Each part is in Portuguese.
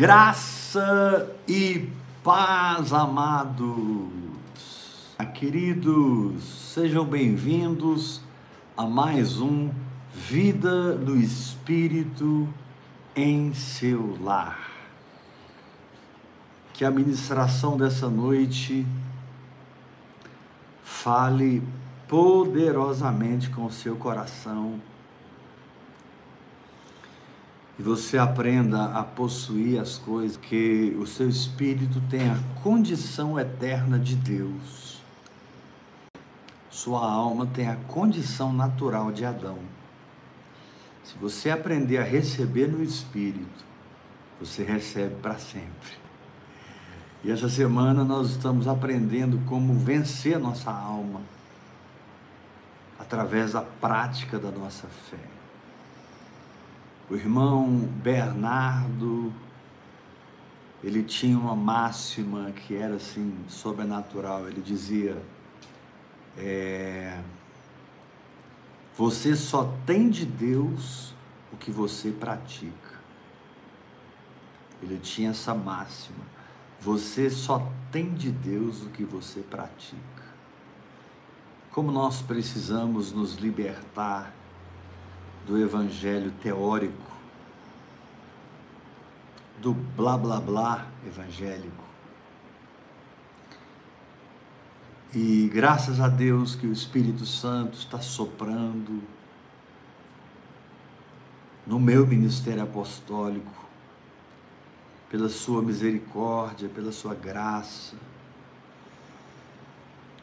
Graça e paz, amados. Queridos, sejam bem-vindos a mais um Vida no Espírito em seu lar. Que a ministração dessa noite fale poderosamente com o seu coração e você aprenda a possuir as coisas que o seu espírito tem a condição eterna de Deus. Sua alma tem a condição natural de Adão. Se você aprender a receber no espírito, você recebe para sempre. E essa semana nós estamos aprendendo como vencer nossa alma através da prática da nossa fé. O irmão Bernardo, ele tinha uma máxima que era assim, sobrenatural. Ele dizia: é, Você só tem de Deus o que você pratica. Ele tinha essa máxima. Você só tem de Deus o que você pratica. Como nós precisamos nos libertar do evangelho teórico, do blá blá blá evangélico. E graças a Deus que o Espírito Santo está soprando no meu ministério apostólico, pela sua misericórdia, pela sua graça.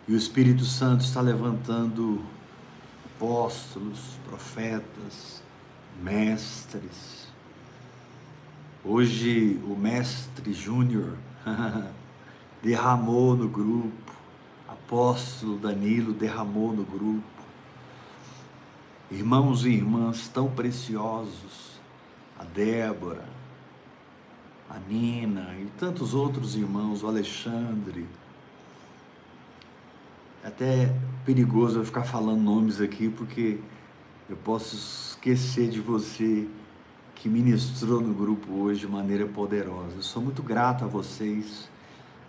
E o Espírito Santo está levantando apóstolos, profetas, mestres. Hoje o mestre Júnior derramou no grupo, apóstolo Danilo derramou no grupo. Irmãos e irmãs tão preciosos, a Débora, a Nina e tantos outros irmãos, o Alexandre, até perigoso eu ficar falando nomes aqui, porque eu posso esquecer de você que ministrou no grupo hoje de maneira poderosa. Eu sou muito grato a vocês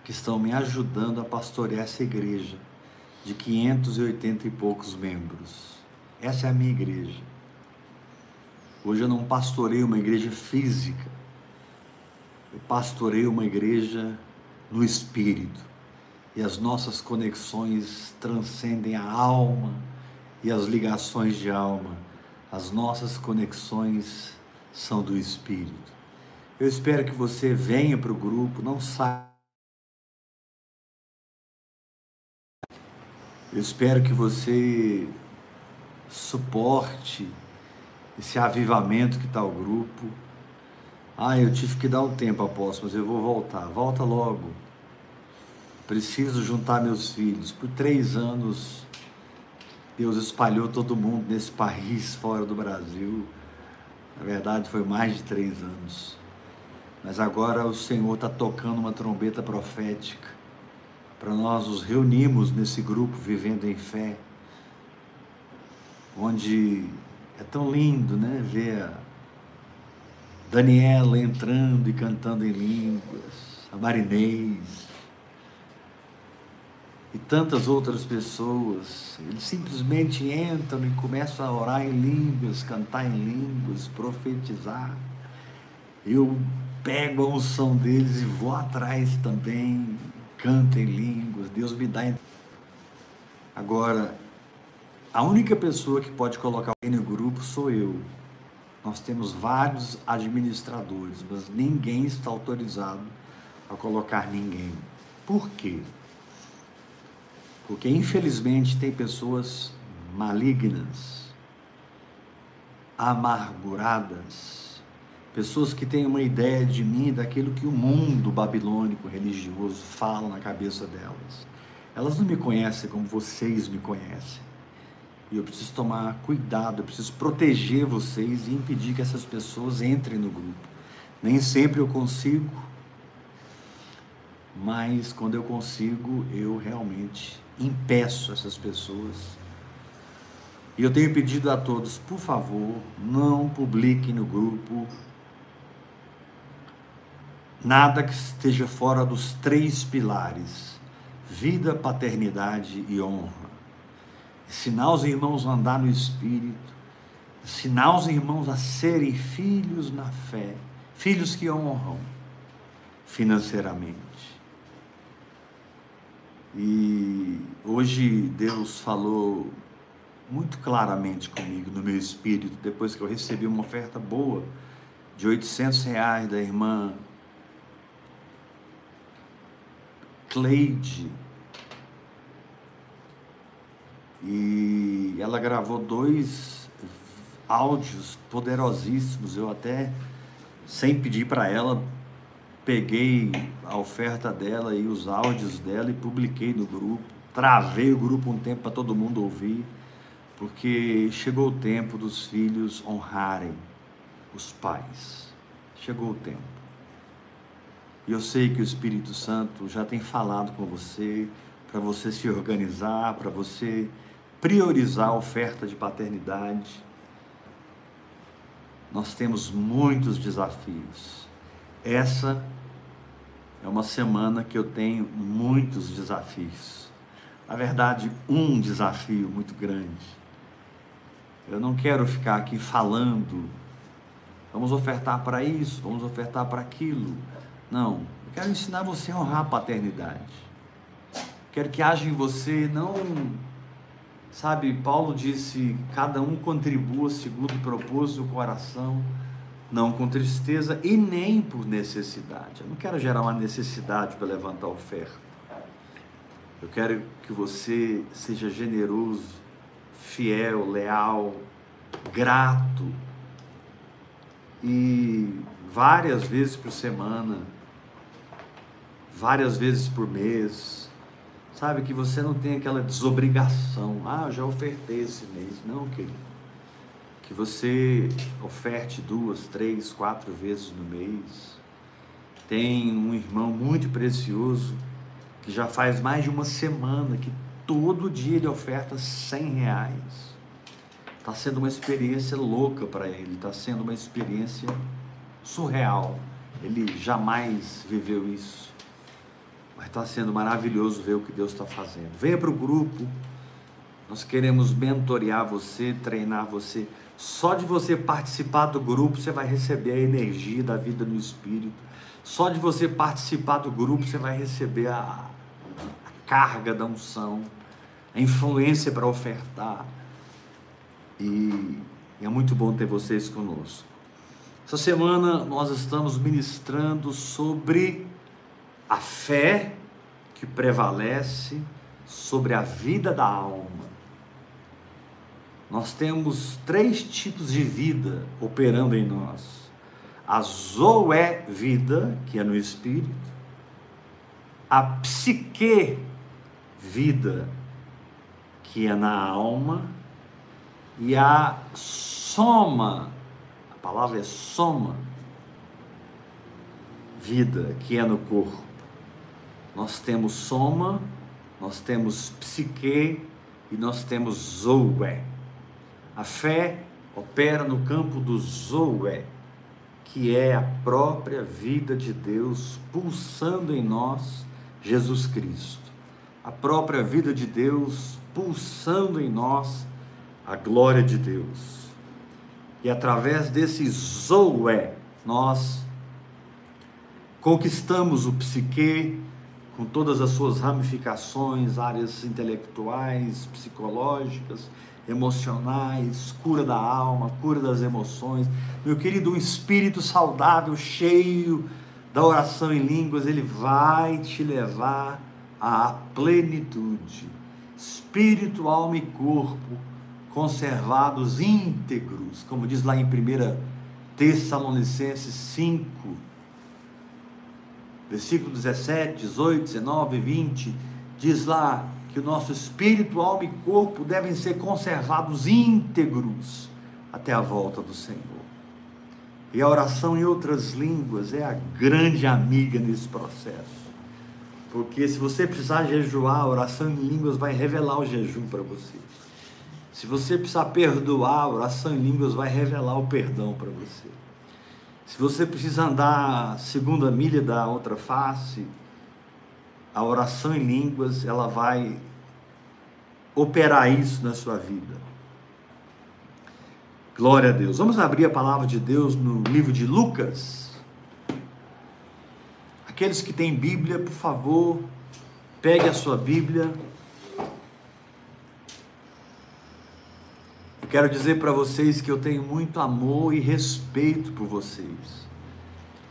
que estão me ajudando a pastorear essa igreja de 580 e poucos membros. Essa é a minha igreja. Hoje eu não pastorei uma igreja física, eu pastorei uma igreja no espírito e as nossas conexões transcendem a alma e as ligações de alma. As nossas conexões são do Espírito. Eu espero que você venha para o grupo, não saia. Eu espero que você suporte esse avivamento que está o grupo. Ah, eu tive que dar um tempo, apóstolo, mas eu vou voltar. Volta logo preciso juntar meus filhos. Por três anos, Deus espalhou todo mundo nesse país, fora do Brasil. Na verdade, foi mais de três anos. Mas agora o Senhor está tocando uma trombeta profética para nós nos reunirmos nesse grupo Vivendo em Fé, onde é tão lindo, né? Ver a Daniela entrando e cantando em línguas, a Marinês, e tantas outras pessoas, eles simplesmente entram e começam a orar em línguas, cantar em línguas, profetizar. Eu pego a unção deles e vou atrás também, canto em línguas, Deus me dá. Agora, a única pessoa que pode colocar alguém no grupo sou eu. Nós temos vários administradores, mas ninguém está autorizado a colocar ninguém. Por quê? Porque infelizmente tem pessoas malignas, amarguradas, pessoas que têm uma ideia de mim daquilo que o mundo babilônico religioso fala na cabeça delas. Elas não me conhecem como vocês me conhecem. E eu preciso tomar cuidado, eu preciso proteger vocês e impedir que essas pessoas entrem no grupo. Nem sempre eu consigo, mas quando eu consigo, eu realmente impeço essas pessoas. E eu tenho pedido a todos, por favor, não publiquem no grupo nada que esteja fora dos três pilares: vida, paternidade e honra. Ensinar os irmãos a andar no Espírito, ensinar os irmãos a serem filhos na fé, filhos que honram financeiramente. E hoje Deus falou muito claramente comigo no meu espírito, depois que eu recebi uma oferta boa de 800 reais da irmã Cleide. E ela gravou dois áudios poderosíssimos. Eu até, sem pedir para ela, peguei a oferta dela e os áudios dela e publiquei no grupo. Travei o grupo um tempo para todo mundo ouvir porque chegou o tempo dos filhos honrarem os pais. Chegou o tempo. E eu sei que o Espírito Santo já tem falado com você para você se organizar, para você priorizar a oferta de paternidade. Nós temos muitos desafios. Essa é uma semana que eu tenho muitos desafios. Na verdade, um desafio muito grande eu não quero ficar aqui falando, vamos ofertar para isso, vamos ofertar para aquilo. Não, eu quero ensinar você a honrar a paternidade. Quero que haja em você não Sabe, Paulo disse: cada um contribua segundo o propósito do coração, não com tristeza e nem por necessidade. Eu não quero gerar uma necessidade para levantar oferta. Eu quero que você seja generoso fiel, leal, grato e várias vezes por semana, várias vezes por mês, sabe? Que você não tem aquela desobrigação, ah, já ofertei esse mês, não, querido. Que você oferte duas, três, quatro vezes no mês. Tem um irmão muito precioso que já faz mais de uma semana que todo dia ele oferta 100 reais. Está sendo uma experiência louca para ele, está sendo uma experiência surreal. Ele jamais viveu isso. Mas está sendo maravilhoso ver o que Deus está fazendo. Venha para o grupo. Nós queremos mentorear você, treinar você. Só de você participar do grupo, você vai receber a energia da vida no Espírito. Só de você participar do grupo, você vai receber a, a carga da unção a influência para ofertar. E é muito bom ter vocês conosco. Essa semana nós estamos ministrando sobre a fé que prevalece sobre a vida da alma. Nós temos três tipos de vida operando em nós: a zoé vida, que é no espírito, a psique vida, que é na alma, e a soma, a palavra é soma, vida, que é no corpo. Nós temos soma, nós temos psique e nós temos zoé. A fé opera no campo do zoé, que é a própria vida de Deus pulsando em nós, Jesus Cristo. A própria vida de Deus pulsando em nós a glória de Deus. E através desse Zoé, nós conquistamos o psique com todas as suas ramificações, áreas intelectuais, psicológicas, emocionais, cura da alma, cura das emoções. Meu querido, um espírito saudável, cheio da oração em línguas, ele vai te levar à plenitude espírito, alma e corpo conservados íntegros, como diz lá em 1 Tessalonicenses 5, versículo 17, 18, 19, 20, diz lá que o nosso espírito, alma e corpo devem ser conservados íntegros até a volta do Senhor. E a oração em outras línguas é a grande amiga nesse processo. Porque se você precisar jejuar, a oração em línguas vai revelar o jejum para você. Se você precisar perdoar, a oração em línguas vai revelar o perdão para você. Se você precisa andar segunda milha da outra face, a oração em línguas, ela vai operar isso na sua vida. Glória a Deus. Vamos abrir a palavra de Deus no livro de Lucas. Aqueles que têm Bíblia, por favor, pegue a sua Bíblia. Eu quero dizer para vocês que eu tenho muito amor e respeito por vocês.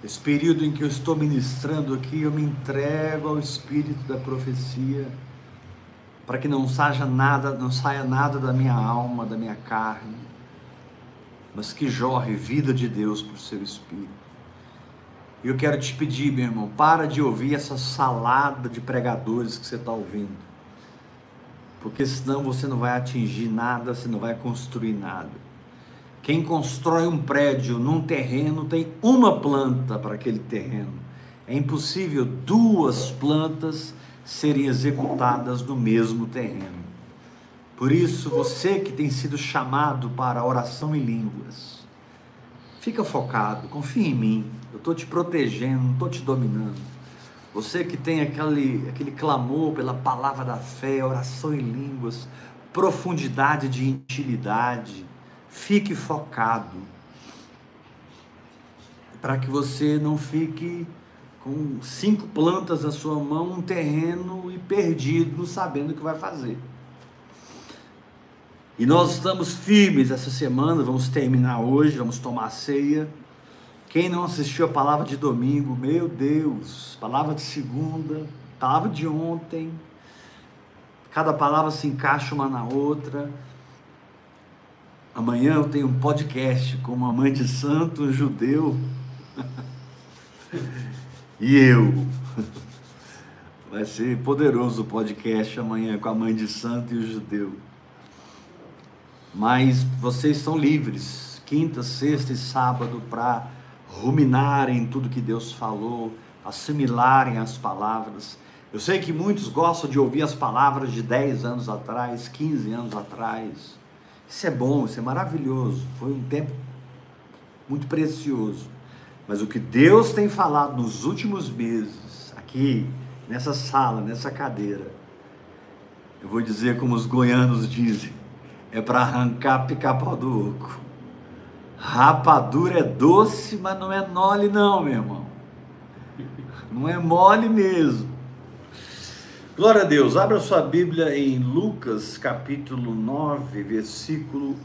Esse período em que eu estou ministrando aqui, eu me entrego ao espírito da profecia, para que não saia nada, não saia nada da minha alma, da minha carne, mas que jorre vida de Deus por seu espírito. E eu quero te pedir, meu irmão, para de ouvir essa salada de pregadores que você está ouvindo. Porque senão você não vai atingir nada, você não vai construir nada. Quem constrói um prédio num terreno tem uma planta para aquele terreno. É impossível duas plantas serem executadas no mesmo terreno. Por isso, você que tem sido chamado para oração em línguas, fica focado, confia em mim. Eu estou te protegendo, não estou te dominando. Você que tem aquele, aquele clamor pela palavra da fé, oração em línguas, profundidade de intimidade, Fique focado. Para que você não fique com cinco plantas na sua mão, um terreno e perdido, não sabendo o que vai fazer. E nós estamos firmes essa semana, vamos terminar hoje, vamos tomar ceia. Quem não assistiu a palavra de domingo, meu Deus, palavra de segunda, palavra de ontem, cada palavra se encaixa uma na outra. Amanhã eu tenho um podcast com uma mãe de santo, um judeu. e eu. Vai ser poderoso o podcast amanhã com a mãe de santo e o judeu. Mas vocês são livres, quinta, sexta e sábado, para ruminarem tudo que Deus falou, assimilarem as palavras. Eu sei que muitos gostam de ouvir as palavras de 10 anos atrás, 15 anos atrás isso é bom, isso é maravilhoso. Foi um tempo muito precioso. Mas o que Deus tem falado nos últimos meses, aqui, nessa sala, nessa cadeira, eu vou dizer como os goianos dizem, é para arrancar pica-pau do oco. Rapadura é doce, mas não é mole não, meu irmão. Não é mole mesmo. Glória a Deus. Abra sua Bíblia em Lucas, capítulo 9, versículo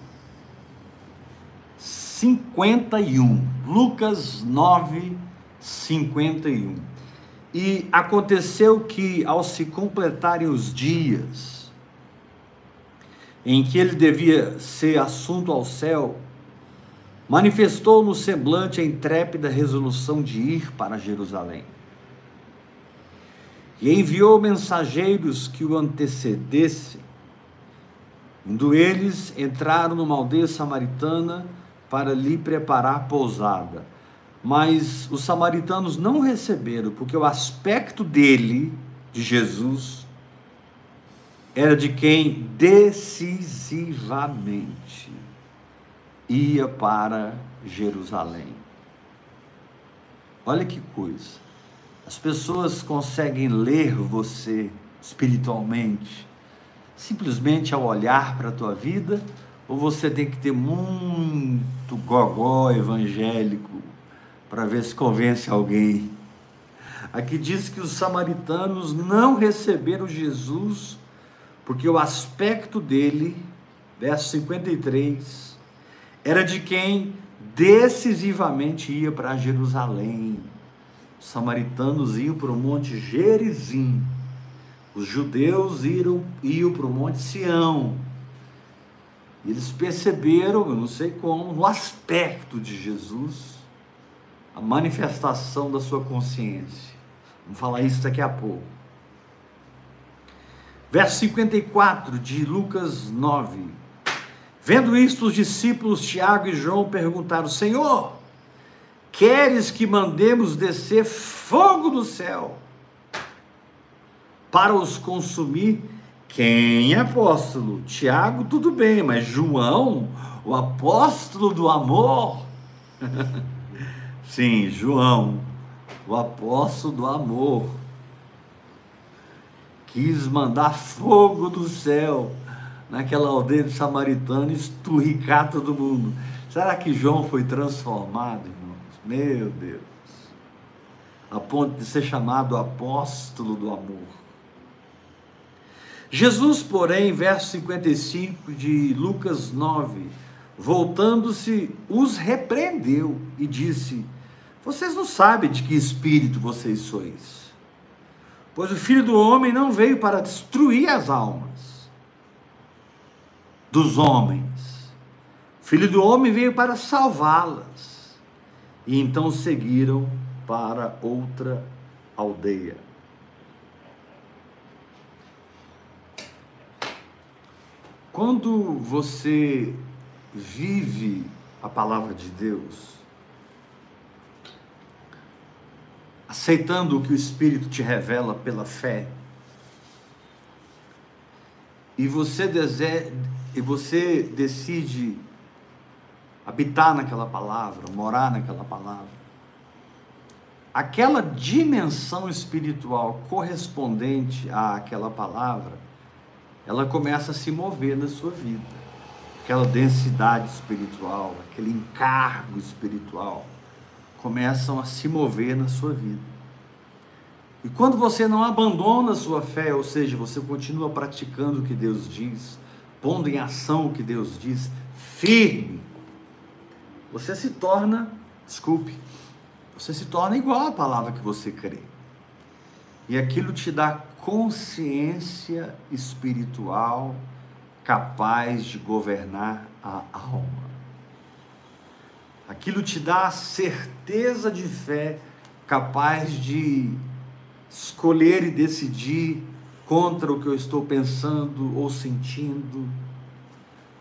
51. Lucas 9, 51. E aconteceu que, ao se completarem os dias em que ele devia ser assunto ao céu, manifestou no semblante a intrépida resolução de ir para Jerusalém e enviou mensageiros que o antecedessem. Indo eles, entraram numa aldeia samaritana para lhe preparar pousada. Mas os samaritanos não receberam, porque o aspecto dele, de Jesus, era de quem decisivamente ia para Jerusalém. Olha que coisa. As pessoas conseguem ler você espiritualmente simplesmente ao olhar para a tua vida ou você tem que ter muito gogó evangélico para ver se convence alguém? Aqui diz que os samaritanos não receberam Jesus porque o aspecto dele, verso 53, era de quem decisivamente ia para Jerusalém os samaritanos iam para o monte Gerizim, os judeus iam, iam para o monte Sião. Eles perceberam, eu não sei como, no aspecto de Jesus, a manifestação da sua consciência. Vamos falar isso daqui a pouco. Verso 54 de Lucas 9. Vendo isto, os discípulos Tiago e João perguntaram: Senhor, Queres que mandemos descer fogo do céu para os consumir? Quem apóstolo? Tiago, tudo bem, mas João, o apóstolo do amor, Sim, João, o apóstolo do amor, quis mandar fogo do céu naquela aldeia de samaritano, esturricar todo mundo. Será que João foi transformado? Meu Deus. A ponto de ser chamado apóstolo do amor. Jesus, porém, verso 55 de Lucas 9, voltando-se, os repreendeu e disse: Vocês não sabem de que espírito vocês sois, pois o filho do homem não veio para destruir as almas dos homens Filho do homem veio para salvá-las. E então seguiram para outra aldeia. Quando você vive a palavra de Deus, aceitando o que o Espírito te revela pela fé, e você, dese... e você decide habitar naquela palavra, morar naquela palavra. Aquela dimensão espiritual correspondente àquela palavra, ela começa a se mover na sua vida. Aquela densidade espiritual, aquele encargo espiritual, começam a se mover na sua vida. E quando você não abandona a sua fé, ou seja, você continua praticando o que Deus diz, pondo em ação o que Deus diz, firme, você se torna, desculpe, você se torna igual à palavra que você crê. E aquilo te dá consciência espiritual capaz de governar a alma. Aquilo te dá certeza de fé capaz de escolher e decidir contra o que eu estou pensando ou sentindo,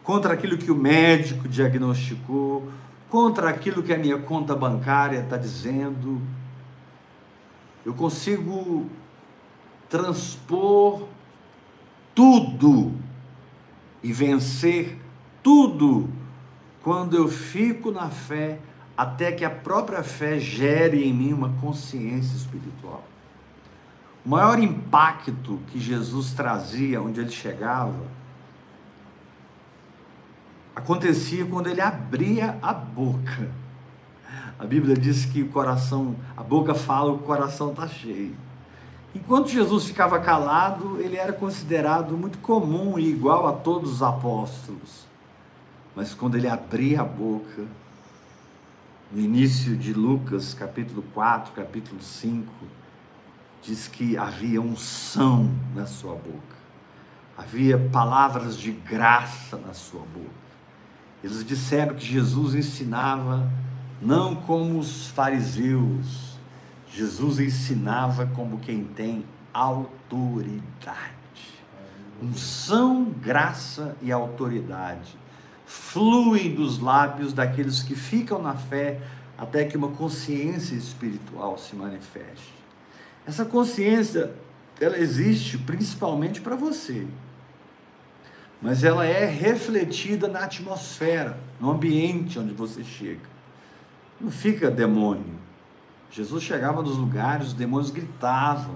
contra aquilo que o médico diagnosticou, contra aquilo que a minha conta bancária está dizendo. Eu consigo transpor tudo e vencer tudo quando eu fico na fé, até que a própria fé gere em mim uma consciência espiritual. O maior impacto que Jesus trazia onde ele chegava acontecia quando ele abria a boca. A Bíblia diz que o coração, a boca fala, o coração está cheio. Enquanto Jesus ficava calado, ele era considerado muito comum e igual a todos os apóstolos. Mas quando ele abria a boca, no início de Lucas, capítulo 4, capítulo 5, diz que havia unção na sua boca. Havia palavras de graça na sua boca. Eles disseram que Jesus ensinava não como os fariseus, Jesus ensinava como quem tem autoridade. Unção, graça e autoridade fluem dos lábios daqueles que ficam na fé até que uma consciência espiritual se manifeste. Essa consciência, ela existe principalmente para você mas ela é refletida na atmosfera, no ambiente onde você chega. Não fica demônio. Jesus chegava nos lugares, os demônios gritavam.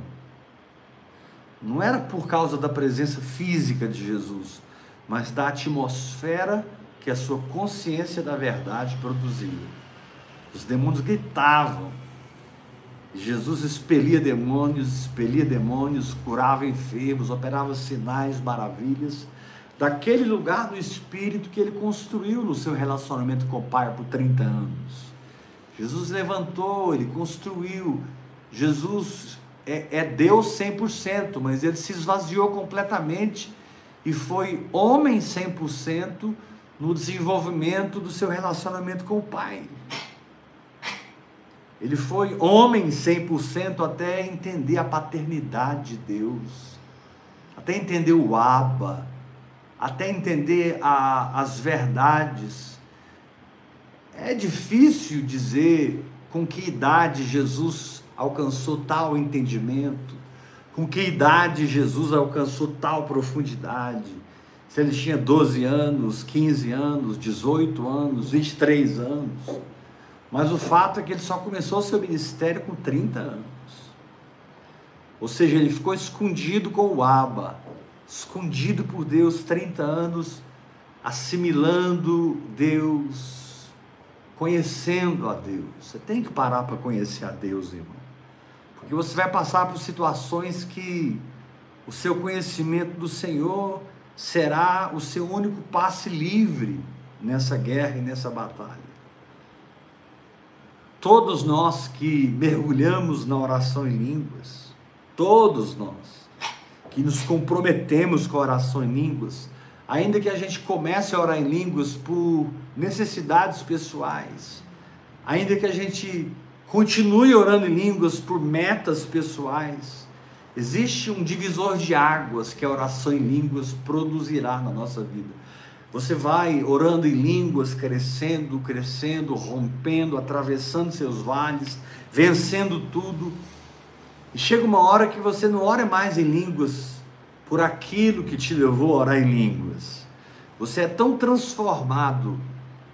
Não era por causa da presença física de Jesus, mas da atmosfera que a sua consciência da verdade produzia. Os demônios gritavam. Jesus expelia demônios, expelia demônios, curava enfermos, operava sinais, maravilhas daquele lugar do espírito que ele construiu no seu relacionamento com o Pai por 30 anos. Jesus levantou, ele construiu. Jesus é, é Deus 100%, mas ele se esvaziou completamente e foi homem 100% no desenvolvimento do seu relacionamento com o Pai. Ele foi homem 100% até entender a paternidade de Deus, até entender o Abba, até entender a, as verdades. É difícil dizer com que idade Jesus alcançou tal entendimento, com que idade Jesus alcançou tal profundidade. Se ele tinha 12 anos, 15 anos, 18 anos, 23 anos. Mas o fato é que ele só começou o seu ministério com 30 anos. Ou seja, ele ficou escondido com o Aba, escondido por Deus 30 anos, assimilando Deus, conhecendo a Deus. Você tem que parar para conhecer a Deus, irmão. Porque você vai passar por situações que o seu conhecimento do Senhor será o seu único passe livre nessa guerra e nessa batalha. Todos nós que mergulhamos na oração em línguas, todos nós que nos comprometemos com a oração em línguas, ainda que a gente comece a orar em línguas por necessidades pessoais, ainda que a gente continue orando em línguas por metas pessoais, existe um divisor de águas que a oração em línguas produzirá na nossa vida. Você vai orando em línguas, crescendo, crescendo, rompendo, atravessando seus vales, vencendo tudo. E chega uma hora que você não ora mais em línguas por aquilo que te levou a orar em línguas. Você é tão transformado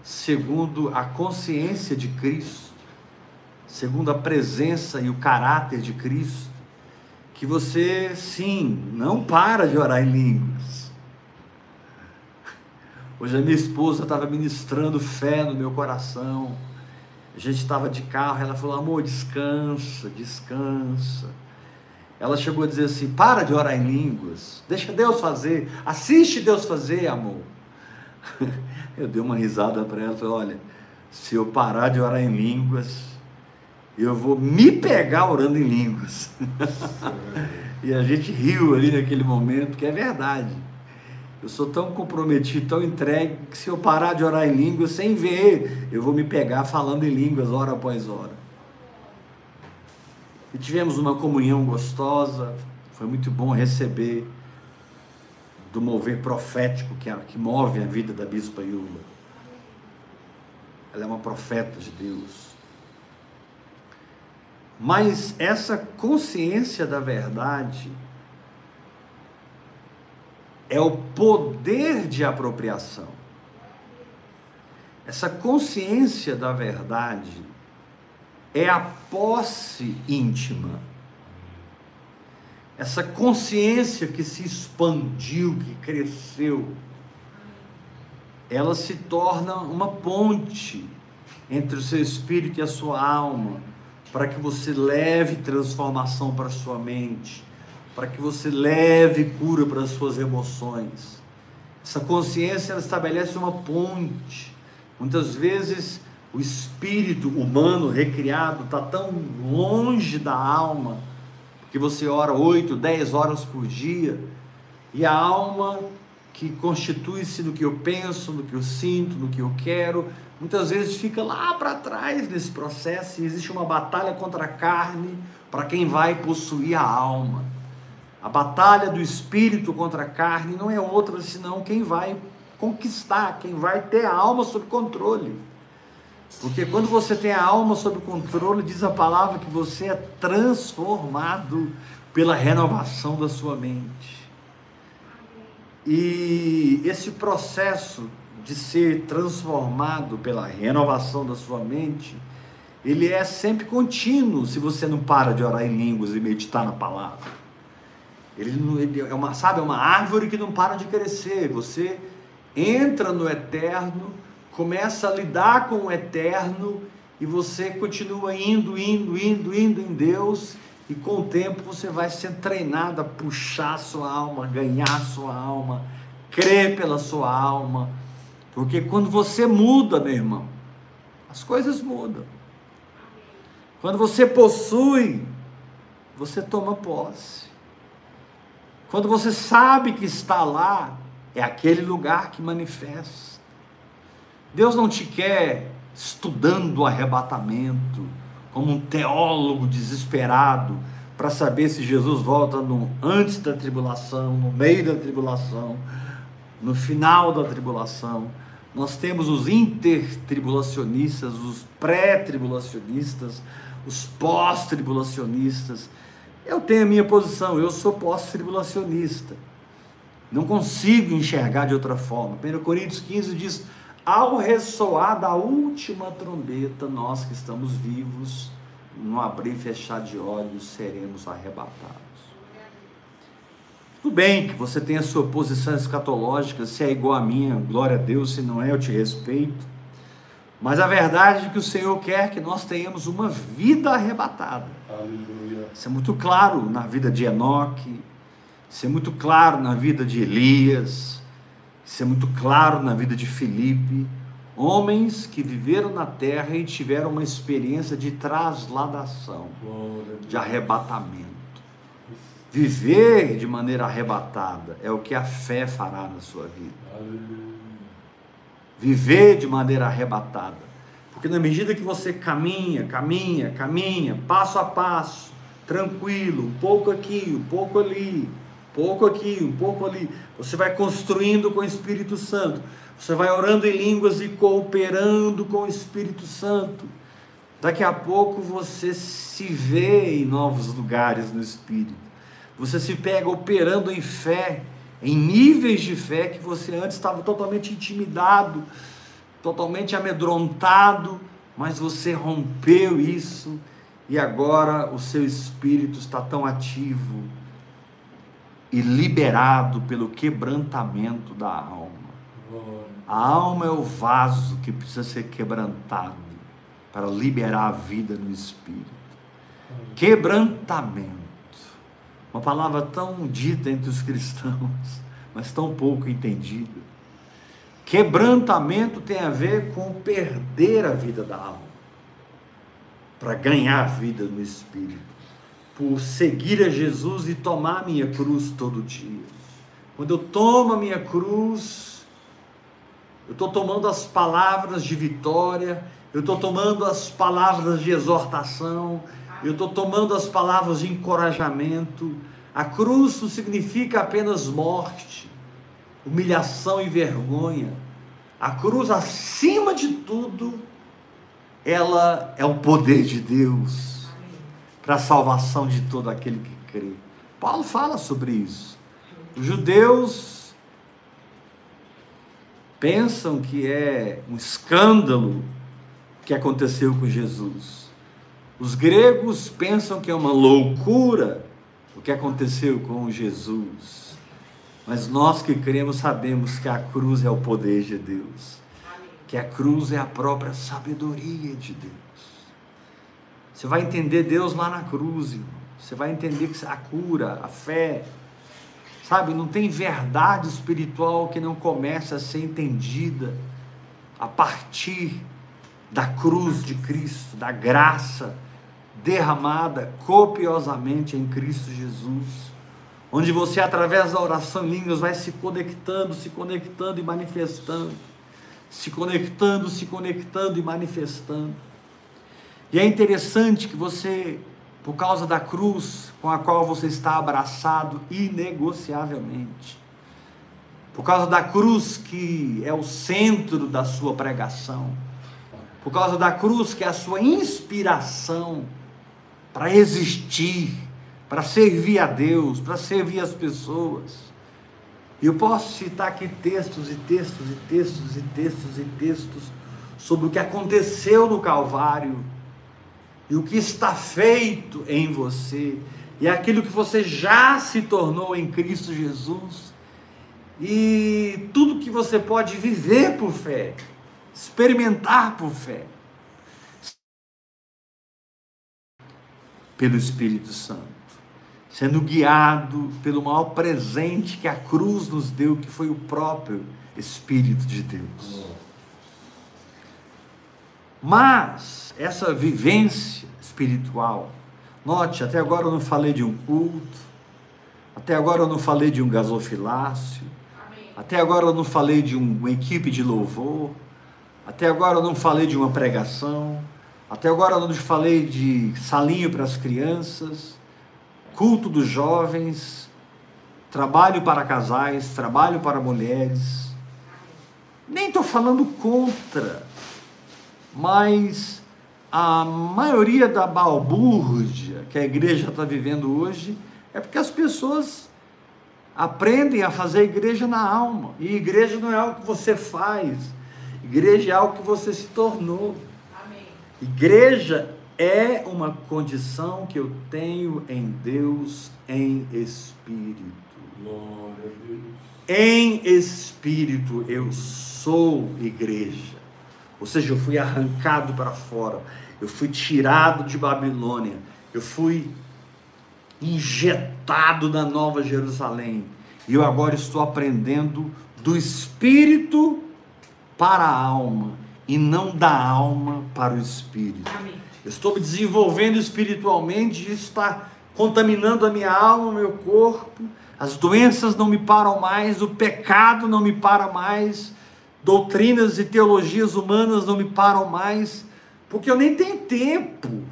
segundo a consciência de Cristo, segundo a presença e o caráter de Cristo, que você sim, não para de orar em línguas Hoje a minha esposa estava ministrando fé no meu coração. A gente estava de carro, ela falou: amor, descansa, descansa. Ela chegou a dizer assim: para de orar em línguas, deixa Deus fazer, assiste Deus fazer, amor. Eu dei uma risada para ela falei: olha, se eu parar de orar em línguas, eu vou me pegar orando em línguas. e a gente riu ali naquele momento, que é verdade. Eu sou tão comprometido, tão entregue, que se eu parar de orar em línguas sem ver, eu vou me pegar falando em línguas hora após hora. E tivemos uma comunhão gostosa, foi muito bom receber do mover profético que, que move a vida da Bispa Yula. Ela é uma profeta de Deus. Mas essa consciência da verdade é o poder de apropriação. Essa consciência da verdade é a posse íntima. Essa consciência que se expandiu, que cresceu, ela se torna uma ponte entre o seu espírito e a sua alma, para que você leve transformação para a sua mente, para que você leve cura para as suas emoções. Essa consciência ela estabelece uma ponte. Muitas vezes o espírito humano recriado está tão longe da alma, que você ora 8, 10 horas por dia, e a alma que constitui-se no que eu penso, no que eu sinto, no que eu quero, muitas vezes fica lá para trás nesse processo e existe uma batalha contra a carne para quem vai possuir a alma. A batalha do espírito contra a carne não é outra senão quem vai conquistar, quem vai ter a alma sob controle. Porque quando você tem a alma sob controle, diz a palavra que você é transformado pela renovação da sua mente. E esse processo de ser transformado pela renovação da sua mente, ele é sempre contínuo se você não para de orar em línguas e meditar na palavra. Ele, ele é uma, sabe, é uma árvore que não para de crescer. Você entra no eterno, começa a lidar com o eterno e você continua indo, indo, indo, indo em Deus. E com o tempo você vai ser treinado a puxar sua alma, ganhar sua alma, crer pela sua alma. Porque quando você muda, meu irmão, as coisas mudam. Quando você possui, você toma posse. Quando você sabe que está lá, é aquele lugar que manifesta. Deus não te quer estudando o arrebatamento, como um teólogo desesperado, para saber se Jesus volta no antes da tribulação, no meio da tribulação, no final da tribulação. Nós temos os intertribulacionistas, os pré-tribulacionistas, os pós-tribulacionistas. Eu tenho a minha posição, eu sou pós-tribulacionista. Não consigo enxergar de outra forma. 1 Coríntios 15 diz: ao ressoar da última trombeta, nós que estamos vivos, no abrir e fechar de olhos, seremos arrebatados. Tudo bem que você tem a sua posição escatológica, se é igual a minha, glória a Deus, se não é, eu te respeito. Mas a verdade é que o Senhor quer que nós tenhamos uma vida arrebatada. Aleluia. Isso é muito claro na vida de Enoque, isso é muito claro na vida de Elias, isso é muito claro na vida de Filipe. Homens que viveram na terra e tiveram uma experiência de trasladação, de arrebatamento. Viver de maneira arrebatada é o que a fé fará na sua vida. Aleluia viver de maneira arrebatada. Porque na medida que você caminha, caminha, caminha, passo a passo, tranquilo, um pouco aqui, um pouco ali, um pouco aqui, um pouco ali, você vai construindo com o Espírito Santo. Você vai orando em línguas e cooperando com o Espírito Santo. Daqui a pouco você se vê em novos lugares no Espírito. Você se pega operando em fé em níveis de fé que você antes estava totalmente intimidado, totalmente amedrontado, mas você rompeu isso e agora o seu espírito está tão ativo e liberado pelo quebrantamento da alma. A alma é o vaso que precisa ser quebrantado para liberar a vida no espírito. Quebrantamento. Uma palavra tão dita entre os cristãos, mas tão pouco entendida. Quebrantamento tem a ver com perder a vida da alma, para ganhar a vida no espírito, por seguir a Jesus e tomar a minha cruz todo dia. Quando eu tomo a minha cruz, eu estou tomando as palavras de vitória, eu estou tomando as palavras de exortação, eu estou tomando as palavras de encorajamento. A cruz não significa apenas morte, humilhação e vergonha. A cruz, acima de tudo, ela é o poder de Deus para a salvação de todo aquele que crê. Paulo fala sobre isso. Os judeus pensam que é um escândalo que aconteceu com Jesus. Os gregos pensam que é uma loucura o que aconteceu com Jesus. Mas nós que cremos sabemos que a cruz é o poder de Deus. Que a cruz é a própria sabedoria de Deus. Você vai entender Deus lá na cruz, irmão. Você vai entender que a cura, a fé, sabe, não tem verdade espiritual que não comece a ser entendida a partir da cruz de Cristo, da graça derramada copiosamente em Cristo Jesus, onde você, através da oração em línguas, vai se conectando, se conectando e manifestando, se conectando, se conectando e manifestando. E é interessante que você, por causa da cruz com a qual você está abraçado inegociavelmente, por causa da cruz que é o centro da sua pregação, por causa da cruz que é a sua inspiração, para existir, para servir a Deus, para servir as pessoas. Eu posso citar aqui textos e textos e textos e textos e textos sobre o que aconteceu no Calvário e o que está feito em você e aquilo que você já se tornou em Cristo Jesus e tudo que você pode viver por fé, experimentar por fé. Pelo Espírito Santo, sendo guiado pelo maior presente que a cruz nos deu, que foi o próprio Espírito de Deus. Mas essa vivência espiritual, note, até agora eu não falei de um culto, até agora eu não falei de um gasofilácio, até agora eu não falei de uma equipe de louvor, até agora eu não falei de uma pregação, até agora eu não falei de salinho para as crianças, culto dos jovens, trabalho para casais, trabalho para mulheres. Nem estou falando contra, mas a maioria da balbúrdia que a igreja está vivendo hoje é porque as pessoas aprendem a fazer igreja na alma. E igreja não é algo que você faz, Igreja é algo que você se tornou. Igreja é uma condição que eu tenho em Deus em espírito. Glória a Deus. Em espírito eu sou igreja. Ou seja, eu fui arrancado para fora, eu fui tirado de Babilônia, eu fui injetado na Nova Jerusalém. E eu agora estou aprendendo do espírito para a alma e não da alma para o espírito. Amém. Eu estou me desenvolvendo espiritualmente, isso está contaminando a minha alma, o meu corpo. As doenças não me param mais, o pecado não me para mais, doutrinas e teologias humanas não me param mais, porque eu nem tenho tempo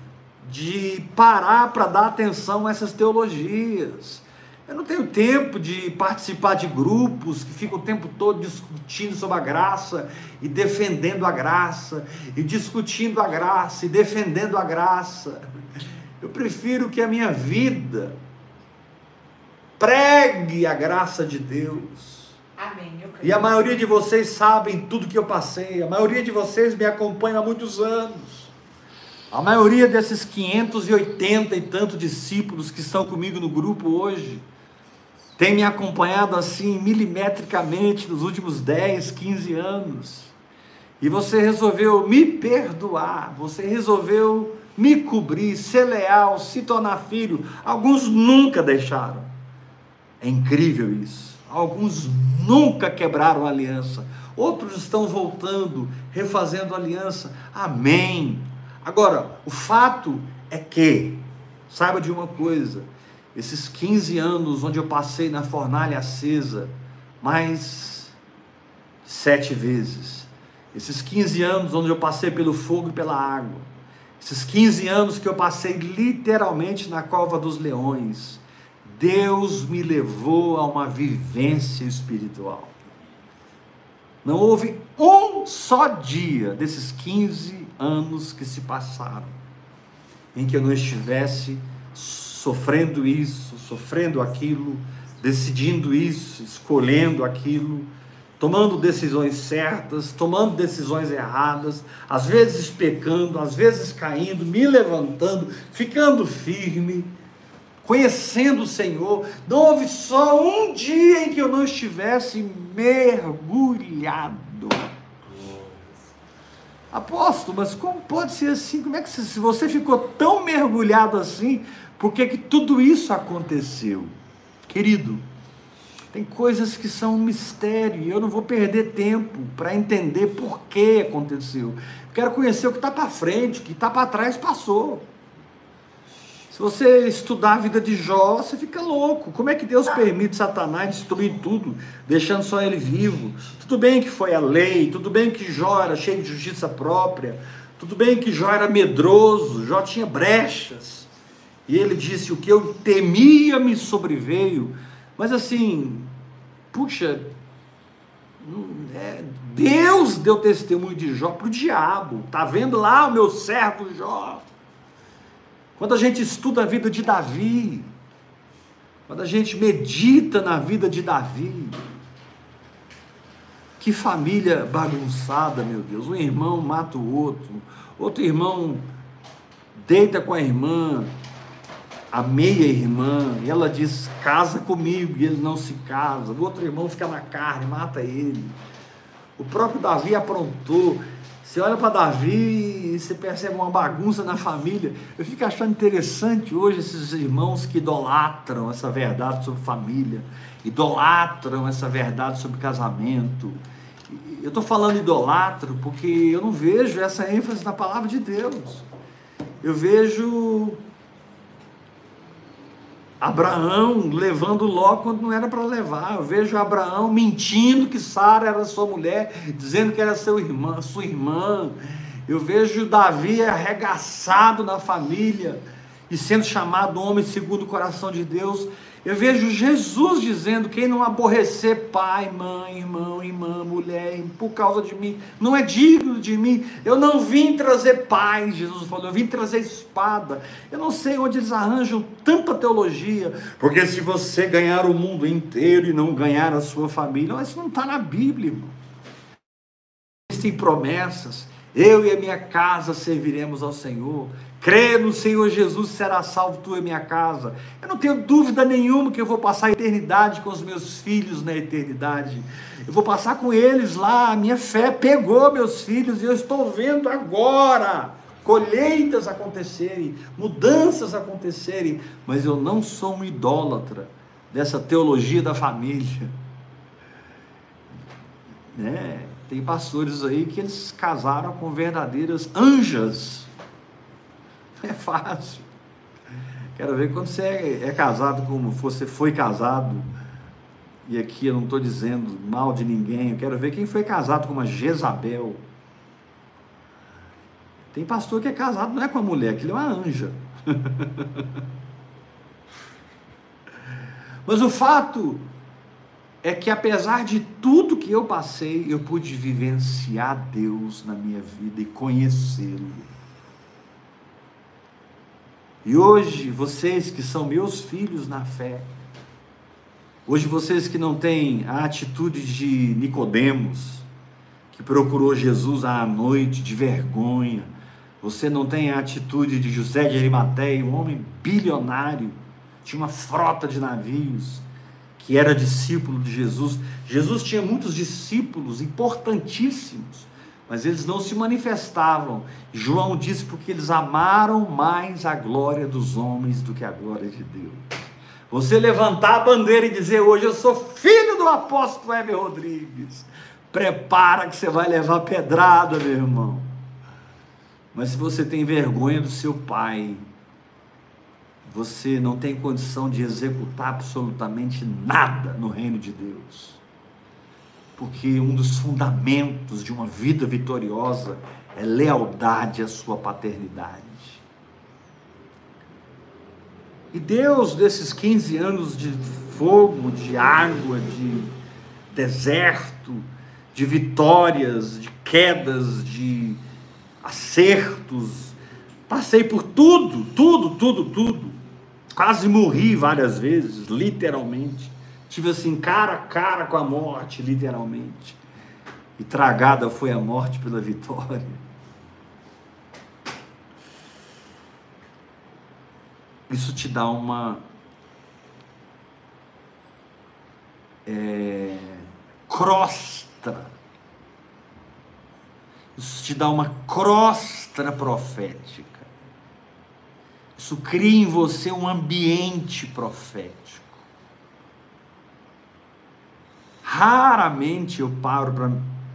de parar para dar atenção a essas teologias. Eu não tenho tempo de participar de grupos que ficam o tempo todo discutindo sobre a graça e defendendo a graça, e discutindo a graça e defendendo a graça. Eu prefiro que a minha vida pregue a graça de Deus. Amém. E a maioria de vocês sabem tudo que eu passei, a maioria de vocês me acompanha há muitos anos. A maioria desses 580 e tantos discípulos que estão comigo no grupo hoje tem me acompanhado assim milimetricamente nos últimos 10, 15 anos. E você resolveu me perdoar, você resolveu me cobrir, ser leal, se tornar filho. Alguns nunca deixaram. É incrível isso. Alguns nunca quebraram a aliança. Outros estão voltando, refazendo a aliança. Amém. Agora, o fato é que, saiba de uma coisa, esses 15 anos onde eu passei na fornalha acesa, mais sete vezes, esses 15 anos onde eu passei pelo fogo e pela água, esses 15 anos que eu passei literalmente na cova dos leões, Deus me levou a uma vivência espiritual. Não houve um só dia desses 15 anos que se passaram em que eu não estivesse sofrendo isso, sofrendo aquilo, decidindo isso, escolhendo aquilo, tomando decisões certas, tomando decisões erradas, às vezes pecando, às vezes caindo, me levantando, ficando firme, conhecendo o Senhor. Não houve só um dia em que eu não estivesse mergulhado Apóstolo, mas como pode ser assim? Como é que se você ficou tão mergulhado assim, por que, que tudo isso aconteceu? Querido, tem coisas que são um mistério e eu não vou perder tempo para entender por que aconteceu. quero conhecer o que está para frente, o que está para trás passou. Se você estudar a vida de Jó, você fica louco. Como é que Deus permite Satanás destruir tudo, deixando só ele vivo? Tudo bem que foi a lei, tudo bem que Jó era cheio de justiça própria, tudo bem que Jó era medroso, Jó tinha brechas. E ele disse: O que eu temia me sobreveio. Mas assim, puxa, é, Deus deu testemunho de Jó para o diabo. Está vendo lá o meu servo Jó? Quando a gente estuda a vida de Davi, quando a gente medita na vida de Davi, que família bagunçada, meu Deus. Um irmão mata o outro, outro irmão deita com a irmã, a meia irmã, e ela diz: casa comigo, e ele não se casa. O outro irmão fica na carne, mata ele. O próprio Davi aprontou. Você olha para Davi e você percebe uma bagunça na família. Eu fico achando interessante hoje esses irmãos que idolatram essa verdade sobre família, idolatram essa verdade sobre casamento. Eu estou falando idolatro porque eu não vejo essa ênfase na palavra de Deus. Eu vejo Abraão levando Ló quando não era para levar. Eu vejo Abraão mentindo que Sara era sua mulher, dizendo que era seu irmã, sua irmã. Eu vejo Davi arregaçado na família e sendo chamado homem segundo o coração de Deus. Eu vejo Jesus dizendo: quem não aborrecer pai, mãe, irmão, irmã, mulher, por causa de mim, não é digno de mim. Eu não vim trazer paz, Jesus falou, eu vim trazer espada. Eu não sei onde eles arranjam tanta teologia, porque se você ganhar o mundo inteiro e não ganhar a sua família, isso não está na Bíblia, irmão existem promessas. Eu e a minha casa serviremos ao Senhor. Crê no Senhor Jesus, será salvo tu e minha casa. Eu não tenho dúvida nenhuma que eu vou passar a eternidade com os meus filhos na eternidade. Eu vou passar com eles lá. A minha fé pegou meus filhos e eu estou vendo agora colheitas acontecerem, mudanças acontecerem, mas eu não sou um idólatra dessa teologia da família. Né? Tem pastores aí que eles casaram com verdadeiras anjas. É fácil. Quero ver quando você é, é casado como você foi casado. E aqui eu não estou dizendo mal de ninguém. Eu quero ver quem foi casado com uma Jezabel. Tem pastor que é casado não é com a mulher, aquilo é uma anja. Mas o fato é que apesar de tudo que eu passei, eu pude vivenciar Deus na minha vida e conhecê-lo. E hoje, vocês que são meus filhos na fé, hoje vocês que não têm a atitude de Nicodemos, que procurou Jesus à noite de vergonha, você não tem a atitude de José de Arimateia, um homem bilionário, tinha uma frota de navios, que era discípulo de Jesus. Jesus tinha muitos discípulos importantíssimos, mas eles não se manifestavam. João disse porque eles amaram mais a glória dos homens do que a glória de Deus. Você levantar a bandeira e dizer hoje eu sou filho do apóstolo Heber Rodrigues, prepara que você vai levar pedrada, meu irmão. Mas se você tem vergonha do seu pai, você não tem condição de executar absolutamente nada no reino de Deus. Porque um dos fundamentos de uma vida vitoriosa é lealdade à sua paternidade. E Deus, desses 15 anos de fogo, de água, de deserto, de vitórias, de quedas, de acertos, passei por tudo, tudo, tudo, tudo. Quase morri várias vezes, literalmente. Tive assim, cara a cara com a morte, literalmente. E tragada foi a morte pela vitória. Isso te dá uma. É, crosta. Isso te dá uma crosta profética. Isso cria em você um ambiente profético. Raramente eu paro para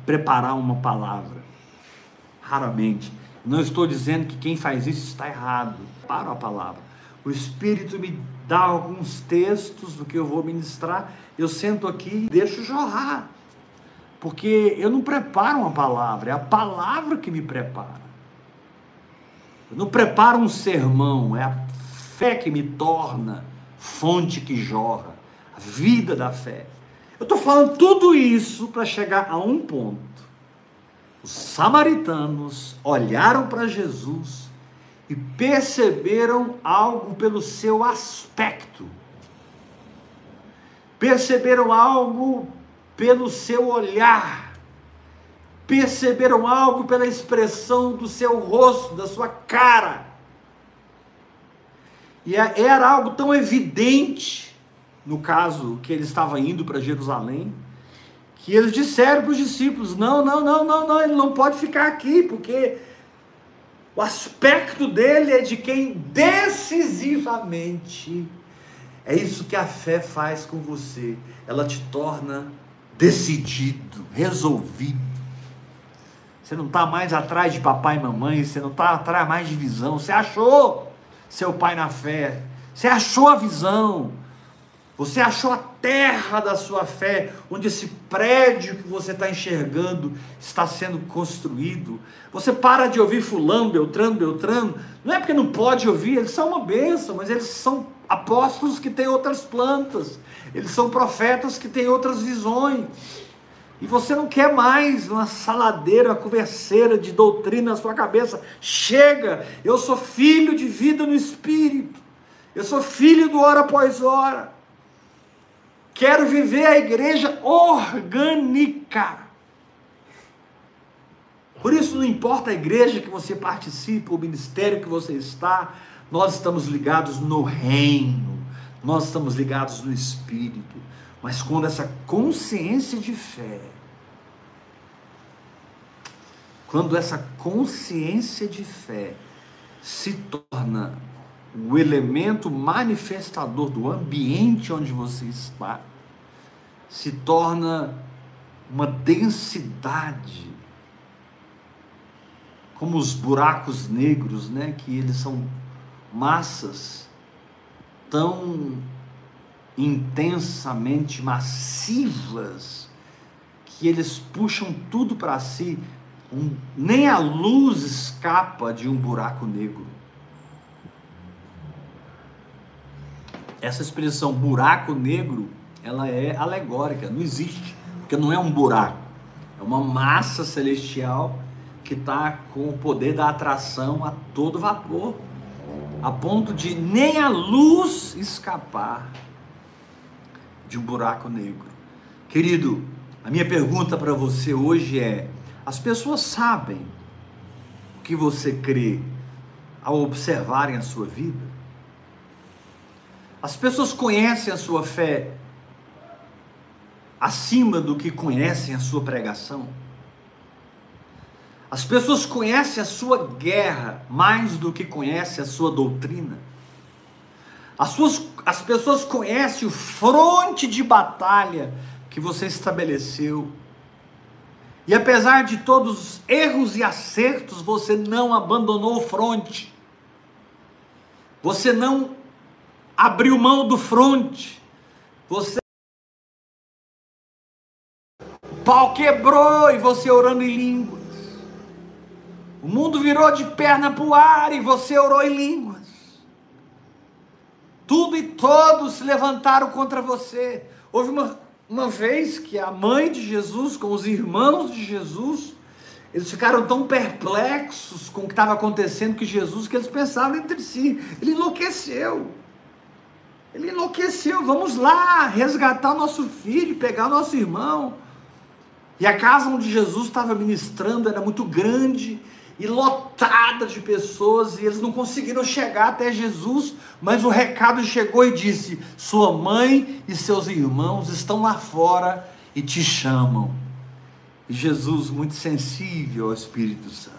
preparar uma palavra. Raramente. Não estou dizendo que quem faz isso está errado. Paro a palavra. O Espírito me dá alguns textos do que eu vou ministrar. Eu sento aqui e deixo jorrar. Porque eu não preparo uma palavra, é a palavra que me prepara. Eu não preparo um sermão, é a fé que me torna fonte que jorra, a vida da fé. Eu estou falando tudo isso para chegar a um ponto. Os samaritanos olharam para Jesus e perceberam algo pelo seu aspecto, perceberam algo pelo seu olhar, perceberam algo pela expressão do seu rosto, da sua cara. E é, era algo tão evidente, no caso que ele estava indo para Jerusalém, que eles disseram para os discípulos: não, não, não, não, não, ele não pode ficar aqui, porque o aspecto dele é de quem decisivamente. É isso que a fé faz com você. Ela te torna decidido, resolvido. Você não está mais atrás de papai e mamãe, você não está atrás mais de visão. Você achou seu pai na fé, você achou a visão, você achou a terra da sua fé, onde esse prédio que você está enxergando está sendo construído. Você para de ouvir Fulano, Beltrano, Beltrano, não é porque não pode ouvir, eles são uma bênção, mas eles são apóstolos que têm outras plantas, eles são profetas que têm outras visões. E você não quer mais uma saladeira, converseira de doutrina na sua cabeça. Chega! Eu sou filho de vida no espírito. Eu sou filho do hora após hora. Quero viver a igreja orgânica. Por isso, não importa a igreja que você participa, o ministério que você está, nós estamos ligados no reino, nós estamos ligados no Espírito. Mas quando essa consciência de fé, quando essa consciência de fé se torna o elemento manifestador do ambiente onde você está, se torna uma densidade, como os buracos negros, né, que eles são massas tão intensamente massivas que eles puxam tudo para si, um, nem a luz escapa de um buraco negro. Essa expressão buraco negro, ela é alegórica, não existe, porque não é um buraco, é uma massa celestial que está com o poder da atração a todo vapor, a ponto de nem a luz escapar de um buraco negro. Querido, a minha pergunta para você hoje é: as pessoas sabem o que você crê ao observarem a sua vida? As pessoas conhecem a sua fé acima do que conhecem a sua pregação? As pessoas conhecem a sua guerra mais do que conhecem a sua doutrina? As, suas, as pessoas conhecem o fronte de batalha que você estabeleceu. E apesar de todos os erros e acertos, você não abandonou o fronte. Você não abriu mão do fronte. Você o pau quebrou e você orando em línguas. O mundo virou de perna para o ar e você orou em línguas. Tudo e todos se levantaram contra você. Houve uma, uma vez que a mãe de Jesus, com os irmãos de Jesus, eles ficaram tão perplexos com o que estava acontecendo que Jesus, que eles pensavam entre si, ele enlouqueceu. Ele enlouqueceu, vamos lá resgatar nosso filho, pegar nosso irmão. E a casa onde Jesus estava ministrando era muito grande, e lotada de pessoas e eles não conseguiram chegar até Jesus, mas o recado chegou e disse: Sua mãe e seus irmãos estão lá fora e te chamam. E Jesus, muito sensível ao Espírito Santo,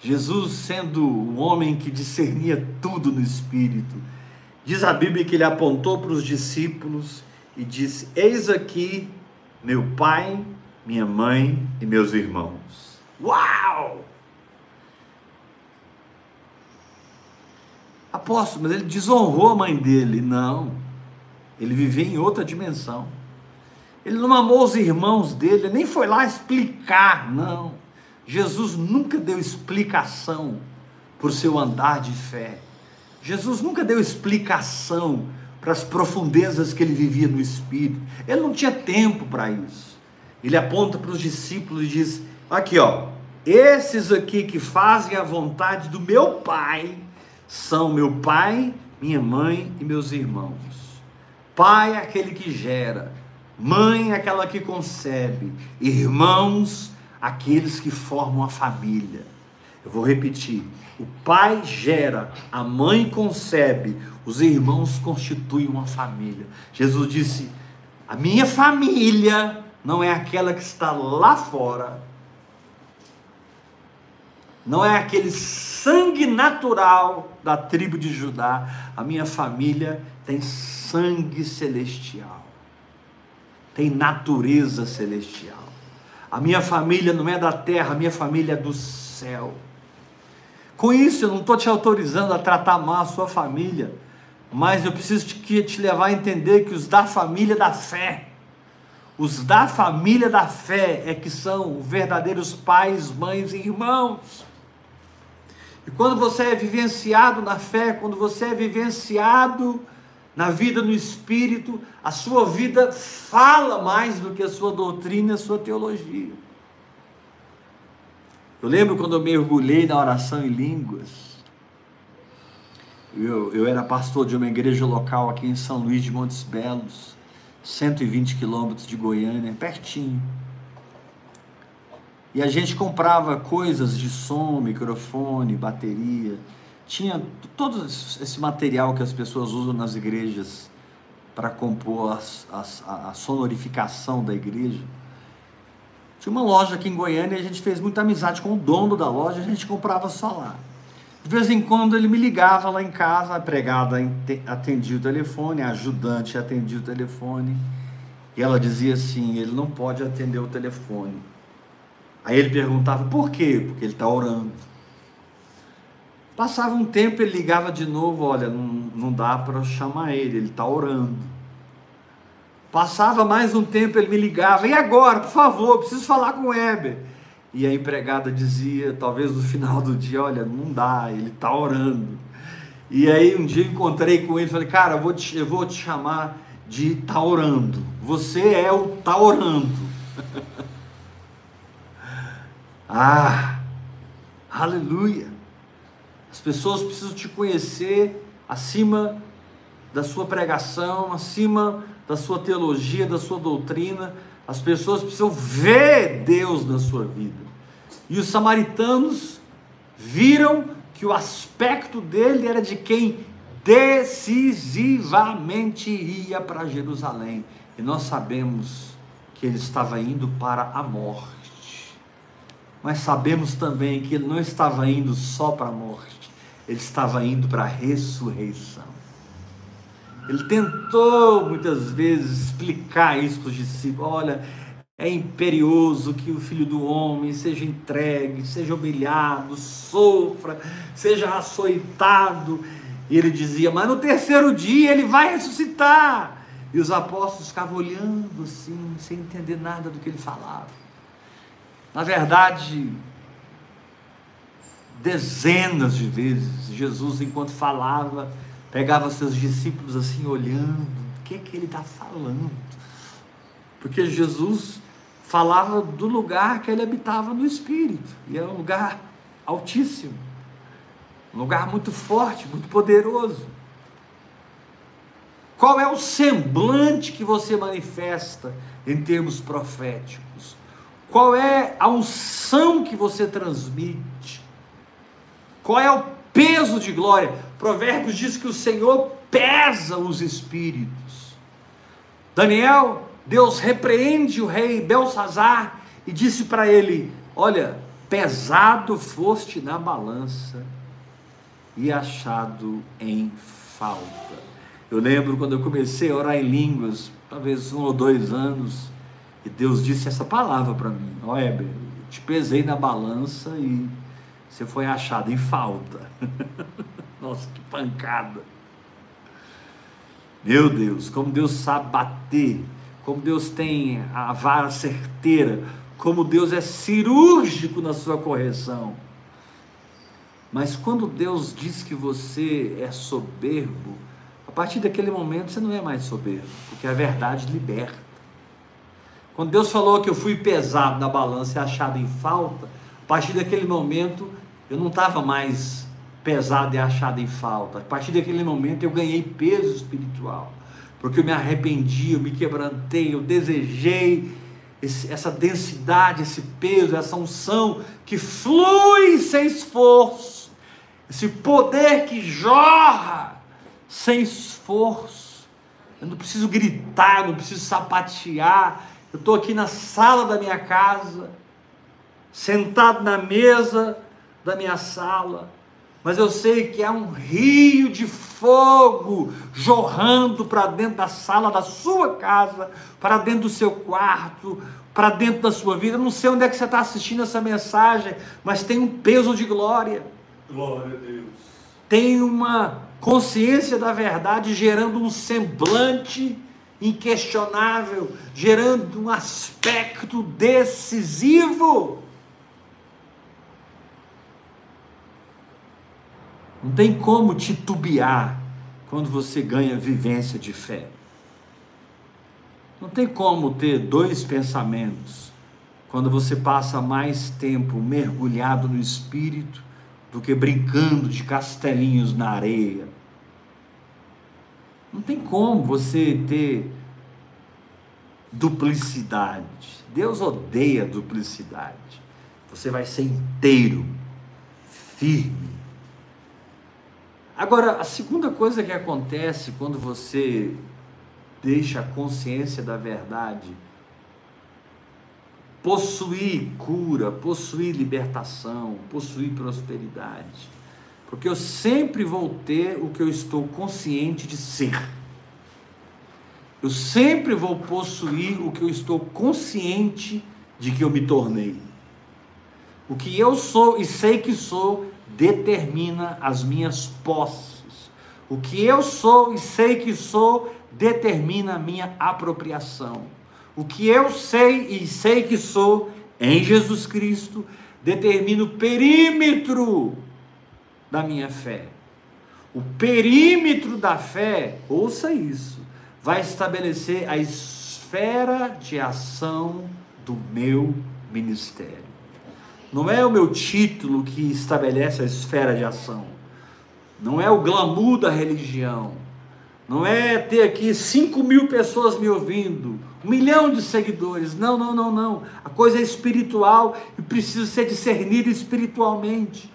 Jesus, sendo o homem que discernia tudo no Espírito, diz a Bíblia que ele apontou para os discípulos e disse: Eis aqui meu pai, minha mãe e meus irmãos. Uau! Apóstolo, mas ele desonrou a mãe dele. Não. Ele vivia em outra dimensão. Ele não amou os irmãos dele, nem foi lá explicar. Não. Jesus nunca deu explicação por seu andar de fé. Jesus nunca deu explicação para as profundezas que ele vivia no espírito. Ele não tinha tempo para isso. Ele aponta para os discípulos e diz: Aqui, ó, esses aqui que fazem a vontade do meu Pai são meu pai, minha mãe e meus irmãos. Pai é aquele que gera, mãe é aquela que concebe, irmãos, aqueles que formam a família. Eu vou repetir: o pai gera, a mãe concebe, os irmãos constituem uma família. Jesus disse: a minha família não é aquela que está lá fora não é aquele sangue natural da tribo de Judá. A minha família tem sangue celestial, tem natureza celestial. A minha família não é da terra, a minha família é do céu. Com isso, eu não estou te autorizando a tratar mal a sua família, mas eu preciso te, te levar a entender que os da família da fé, os da família da fé é que são verdadeiros pais, mães e irmãos. E quando você é vivenciado na fé, quando você é vivenciado na vida no espírito, a sua vida fala mais do que a sua doutrina, a sua teologia. Eu lembro quando eu mergulhei na oração em línguas. Eu, eu era pastor de uma igreja local aqui em São Luís de Montes Belos, 120 quilômetros de Goiânia, pertinho. E a gente comprava coisas de som, microfone, bateria. Tinha todo esse material que as pessoas usam nas igrejas para compor as, as, a sonorificação da igreja. Tinha uma loja aqui em Goiânia e a gente fez muita amizade com o dono da loja, a gente comprava só lá. De vez em quando ele me ligava lá em casa, a empregada atendia o telefone, a ajudante atendia o telefone, e ela dizia assim: ele não pode atender o telefone. Aí ele perguntava por quê? Porque ele está orando. Passava um tempo, ele ligava de novo: olha, não, não dá para chamar ele, ele está orando. Passava mais um tempo, ele me ligava: e agora, por favor, preciso falar com o Heber. E a empregada dizia, talvez no final do dia: olha, não dá, ele está orando. E aí um dia encontrei com ele falei: cara, eu vou te, eu vou te chamar de tá orando. Você é o tá orando. Ah, aleluia! As pessoas precisam te conhecer acima da sua pregação, acima da sua teologia, da sua doutrina. As pessoas precisam ver Deus na sua vida. E os samaritanos viram que o aspecto dele era de quem decisivamente ia para Jerusalém. E nós sabemos que ele estava indo para a morte mas sabemos também que ele não estava indo só para a morte, ele estava indo para a ressurreição. Ele tentou muitas vezes explicar isso para os discípulos: olha, é imperioso que o filho do homem seja entregue, seja humilhado, sofra, seja açoitado. E ele dizia: Mas no terceiro dia ele vai ressuscitar. E os apóstolos ficavam olhando assim, sem entender nada do que ele falava. Na verdade, dezenas de vezes, Jesus, enquanto falava, pegava seus discípulos assim, olhando: o que, é que ele está falando? Porque Jesus falava do lugar que ele habitava no Espírito, e era um lugar altíssimo, um lugar muito forte, muito poderoso. Qual é o semblante que você manifesta em termos proféticos? Qual é a unção que você transmite? Qual é o peso de glória? Provérbios diz que o Senhor pesa os espíritos. Daniel, Deus repreende o rei Belsazar e disse para ele: Olha, pesado foste na balança e achado em falta. Eu lembro quando eu comecei a orar em línguas, talvez um ou dois anos, e Deus disse essa palavra para mim: Ó, Heber, te pesei na balança e você foi achado em falta. Nossa, que pancada. Meu Deus, como Deus sabe bater, como Deus tem a vara certeira, como Deus é cirúrgico na sua correção. Mas quando Deus diz que você é soberbo, a partir daquele momento você não é mais soberbo, porque a verdade liberta. Quando Deus falou que eu fui pesado na balança e achado em falta, a partir daquele momento eu não estava mais pesado e achado em falta. A partir daquele momento eu ganhei peso espiritual, porque eu me arrependi, eu me quebrantei, eu desejei esse, essa densidade, esse peso, essa unção que flui sem esforço, esse poder que jorra sem esforço. Eu não preciso gritar, não preciso sapatear, eu estou aqui na sala da minha casa, sentado na mesa da minha sala, mas eu sei que há um rio de fogo jorrando para dentro da sala da sua casa, para dentro do seu quarto, para dentro da sua vida. Eu não sei onde é que você está assistindo essa mensagem, mas tem um peso de glória. Glória a Deus. Tem uma consciência da verdade gerando um semblante inquestionável, gerando um aspecto decisivo. Não tem como titubear quando você ganha vivência de fé. Não tem como ter dois pensamentos quando você passa mais tempo mergulhado no espírito do que brincando de castelinhos na areia não tem como você ter duplicidade. Deus odeia duplicidade. Você vai ser inteiro, firme. Agora, a segunda coisa que acontece quando você deixa a consciência da verdade possuir cura, possuir libertação, possuir prosperidade. Porque eu sempre vou ter o que eu estou consciente de ser. Eu sempre vou possuir o que eu estou consciente de que eu me tornei. O que eu sou e sei que sou determina as minhas posses. O que eu sou e sei que sou determina a minha apropriação. O que eu sei e sei que sou em Jesus Cristo determina o perímetro da minha fé. O perímetro da fé, ouça isso, vai estabelecer a esfera de ação do meu ministério. Não é o meu título que estabelece a esfera de ação. Não é o glamour da religião. Não é ter aqui 5 mil pessoas me ouvindo, um milhão de seguidores. Não, não, não, não. A coisa é espiritual e precisa ser discernida espiritualmente.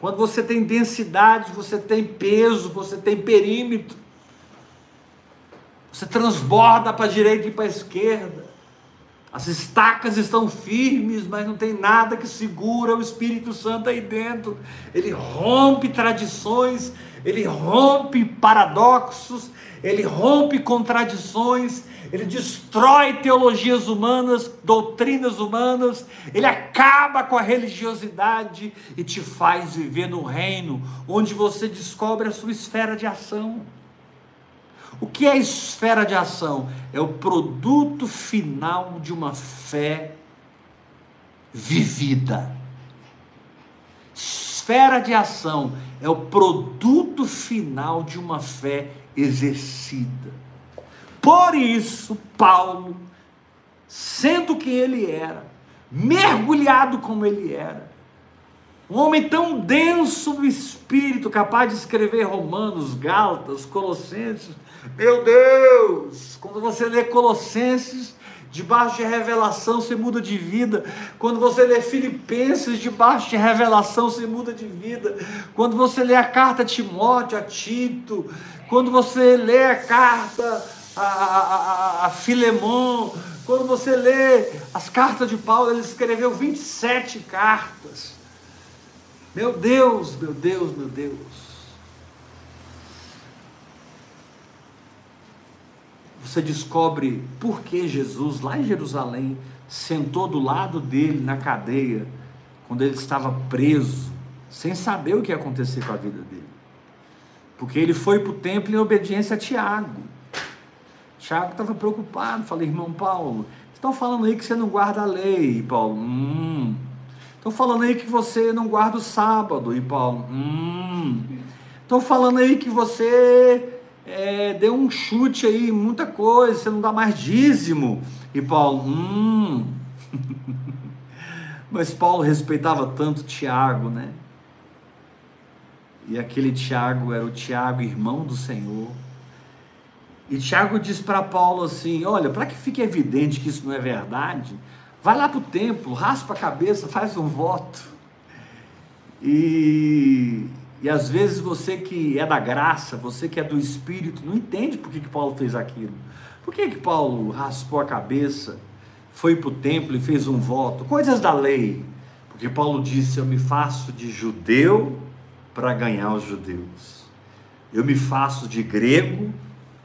Quando você tem densidade, você tem peso, você tem perímetro. Você transborda para a direita e para a esquerda. As estacas estão firmes, mas não tem nada que segura o Espírito Santo aí dentro. Ele rompe tradições, ele rompe paradoxos, ele rompe contradições, ele destrói teologias humanas, doutrinas humanas, ele acaba com a religiosidade e te faz viver no reino onde você descobre a sua esfera de ação. O que é esfera de ação? É o produto final de uma fé vivida. Esfera de ação é o produto final de uma fé exercida. Por isso, Paulo, sendo quem ele era, mergulhado como ele era, um homem tão denso do espírito, capaz de escrever Romanos, Gálatas, Colossenses, meu Deus! Quando você lê Colossenses, debaixo de revelação você muda de vida. Quando você lê Filipenses, debaixo de revelação você muda de vida. Quando você lê a carta a Timóteo, a Tito, quando você lê a carta a, a, a, a Filemon, quando você lê as cartas de Paulo, ele escreveu 27 cartas. Meu Deus, meu Deus, meu Deus. Você descobre por que Jesus, lá em Jerusalém, sentou do lado dele na cadeia, quando ele estava preso, sem saber o que ia acontecer com a vida dele. Porque ele foi para o templo em obediência a Tiago. Tiago estava preocupado, falei, irmão Paulo, estão falando aí que você não guarda a lei, e Paulo, hum. Estão falando aí que você não guarda o sábado, e Paulo, hum. Estão falando aí que você é, deu um chute aí, muita coisa, você não dá mais dízimo. E Paulo, hum. Mas Paulo respeitava tanto Tiago, né? E aquele Tiago era o Tiago, irmão do Senhor. E Tiago diz para Paulo assim: Olha, para que fique evidente que isso não é verdade, vai lá para o templo, raspa a cabeça, faz um voto. E, e às vezes você que é da graça, você que é do Espírito, não entende por que, que Paulo fez aquilo. Por que, que Paulo raspou a cabeça, foi para o templo e fez um voto? Coisas da lei. Porque Paulo disse: Eu me faço de judeu para ganhar os judeus. Eu me faço de grego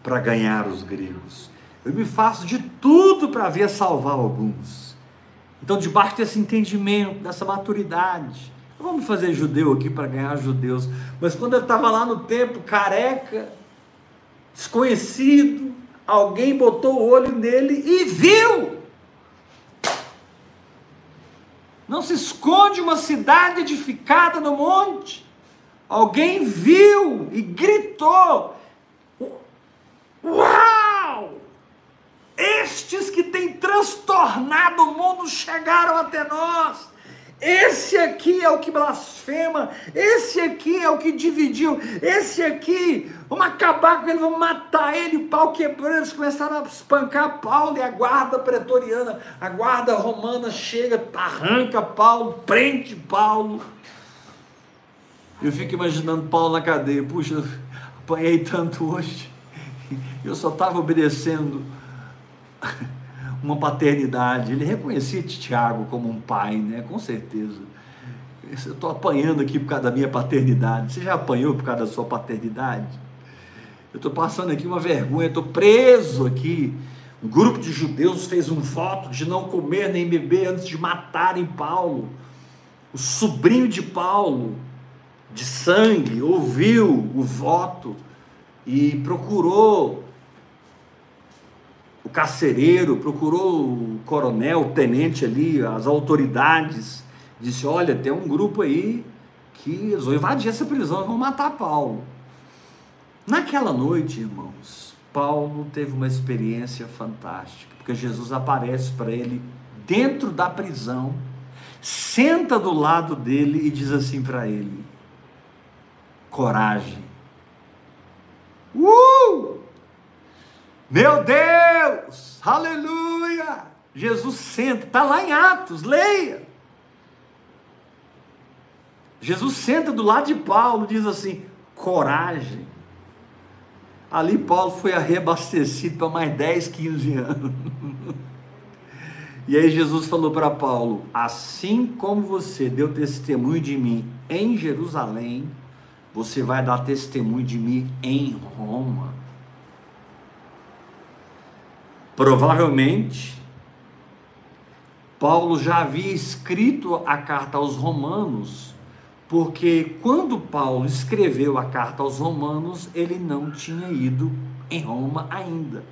para ganhar os gregos. Eu me faço de tudo para ver salvar alguns. Então, debaixo desse entendimento, dessa maturidade, Vamos fazer judeu aqui para ganhar judeus. Mas quando ele estava lá no templo, careca, desconhecido, alguém botou o olho nele e viu. Não se esconde uma cidade edificada no monte. Alguém viu e gritou: Uau! Estes que têm transtornado o mundo chegaram até nós Esse aqui é o que blasfema, esse aqui é o que dividiu, esse aqui, vamos acabar com ele, vamos matar ele, pau quebrando. Eles começaram a espancar Paulo e a guarda pretoriana, a guarda romana chega, arranca Paulo, prende Paulo. Eu fico imaginando Paulo na cadeia, puxa, apanhei tanto hoje, eu só estava obedecendo uma paternidade. Ele reconhecia Tiago como um pai, né? Com certeza. Eu estou apanhando aqui por causa da minha paternidade. Você já apanhou por causa da sua paternidade? Eu estou passando aqui uma vergonha, estou preso aqui. Um grupo de judeus fez um voto de não comer nem beber antes de matarem Paulo. O sobrinho de Paulo, de sangue, ouviu o voto e procurou o carcereiro, procurou o coronel, o tenente ali, as autoridades, disse: Olha, tem um grupo aí que eles vão invadir essa prisão, vão matar Paulo. Naquela noite, irmãos, Paulo teve uma experiência fantástica, porque Jesus aparece para ele dentro da prisão, senta do lado dele e diz assim para ele: Coragem. Uh! Meu Deus! Aleluia! Jesus senta, está lá em Atos, leia. Jesus senta do lado de Paulo, diz assim: coragem. Ali Paulo foi reabastecido para mais 10, 15 anos. E aí Jesus falou para Paulo: Assim como você deu testemunho de mim em Jerusalém, você vai dar testemunho de mim em Roma. Provavelmente, Paulo já havia escrito a carta aos Romanos, porque quando Paulo escreveu a carta aos Romanos, ele não tinha ido em Roma ainda.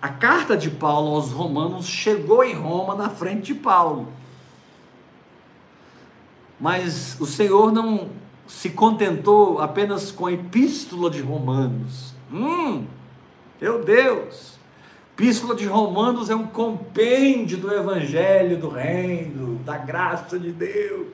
A carta de Paulo aos Romanos chegou em Roma na frente de Paulo. Mas o Senhor não se contentou apenas com a epístola de Romanos. Hum, meu Deus! Epístola de Romanos é um compêndio do Evangelho do Reino, da graça de Deus.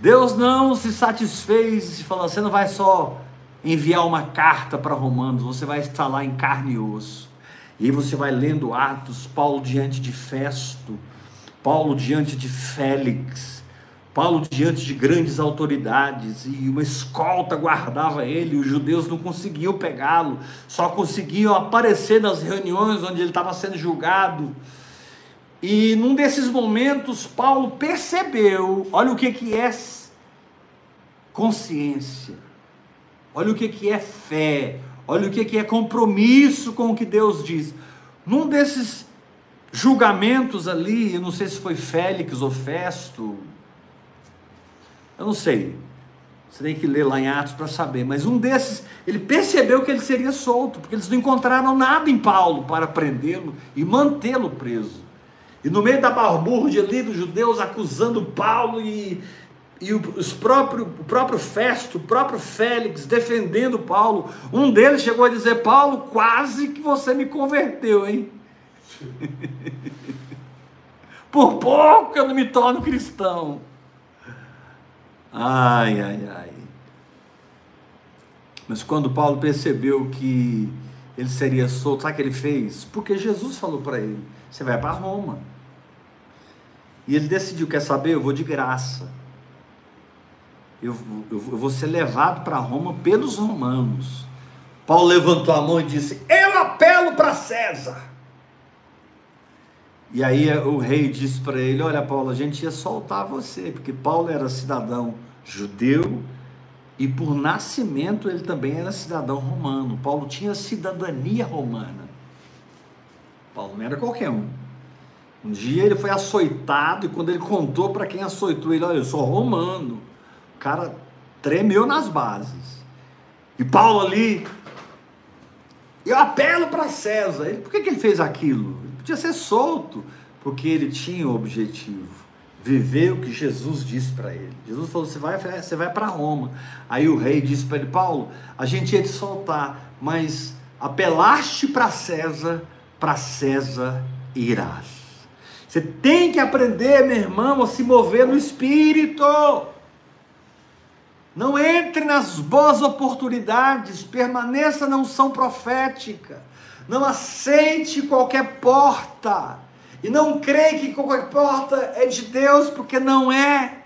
Deus não se satisfez e falou: você não vai só enviar uma carta para Romanos, você vai estar lá em carne e osso. E você vai lendo Atos, Paulo diante de Festo, Paulo diante de Félix, Paulo diante de grandes autoridades e uma escolta guardava ele, os judeus não conseguiam pegá-lo, só conseguiam aparecer nas reuniões onde ele estava sendo julgado. E num desses momentos, Paulo percebeu, olha o que, que é consciência, olha o que, que é fé, olha o que, que é compromisso com o que Deus diz. Num desses julgamentos ali, eu não sei se foi Félix ou Festo, eu não sei. Você tem que ler lá em Atos para saber. Mas um desses, ele percebeu que ele seria solto, porque eles não encontraram nada em Paulo para prendê-lo e mantê-lo preso. E no meio da barbúrdia ali dos judeus acusando Paulo e, e os próprio, o próprio Festo, o próprio Félix defendendo Paulo, um deles chegou a dizer: Paulo, quase que você me converteu, hein? Por pouco eu não me torno cristão. Ai, ai, ai. Mas quando Paulo percebeu que ele seria solto, sabe o que ele fez? Porque Jesus falou para ele: você vai para Roma. E ele decidiu: quer saber? Eu vou de graça. Eu, eu, eu vou ser levado para Roma pelos romanos. Paulo levantou a mão e disse: Eu apelo para César. E aí o rei disse para ele: Olha, Paulo, a gente ia soltar você, porque Paulo era cidadão judeu e por nascimento ele também era cidadão romano. Paulo tinha cidadania romana. Paulo não era qualquer um. Um dia ele foi açoitado e quando ele contou para quem açoitou ele: Olha, eu sou romano. O cara tremeu nas bases. E Paulo ali, eu apelo para César. Ele, por que, que ele fez aquilo? Podia ser solto, porque ele tinha o objetivo. Viver o que Jesus disse para ele. Jesus falou: você vai, você vai para Roma. Aí o rei disse para ele: Paulo, a gente ia te soltar, mas apelaste para César, para César irás. Você tem que aprender, meu irmão, a se mover no espírito. Não entre nas boas oportunidades, permaneça na unção profética. Não aceite qualquer porta. E não creia que qualquer porta é de Deus, porque não é.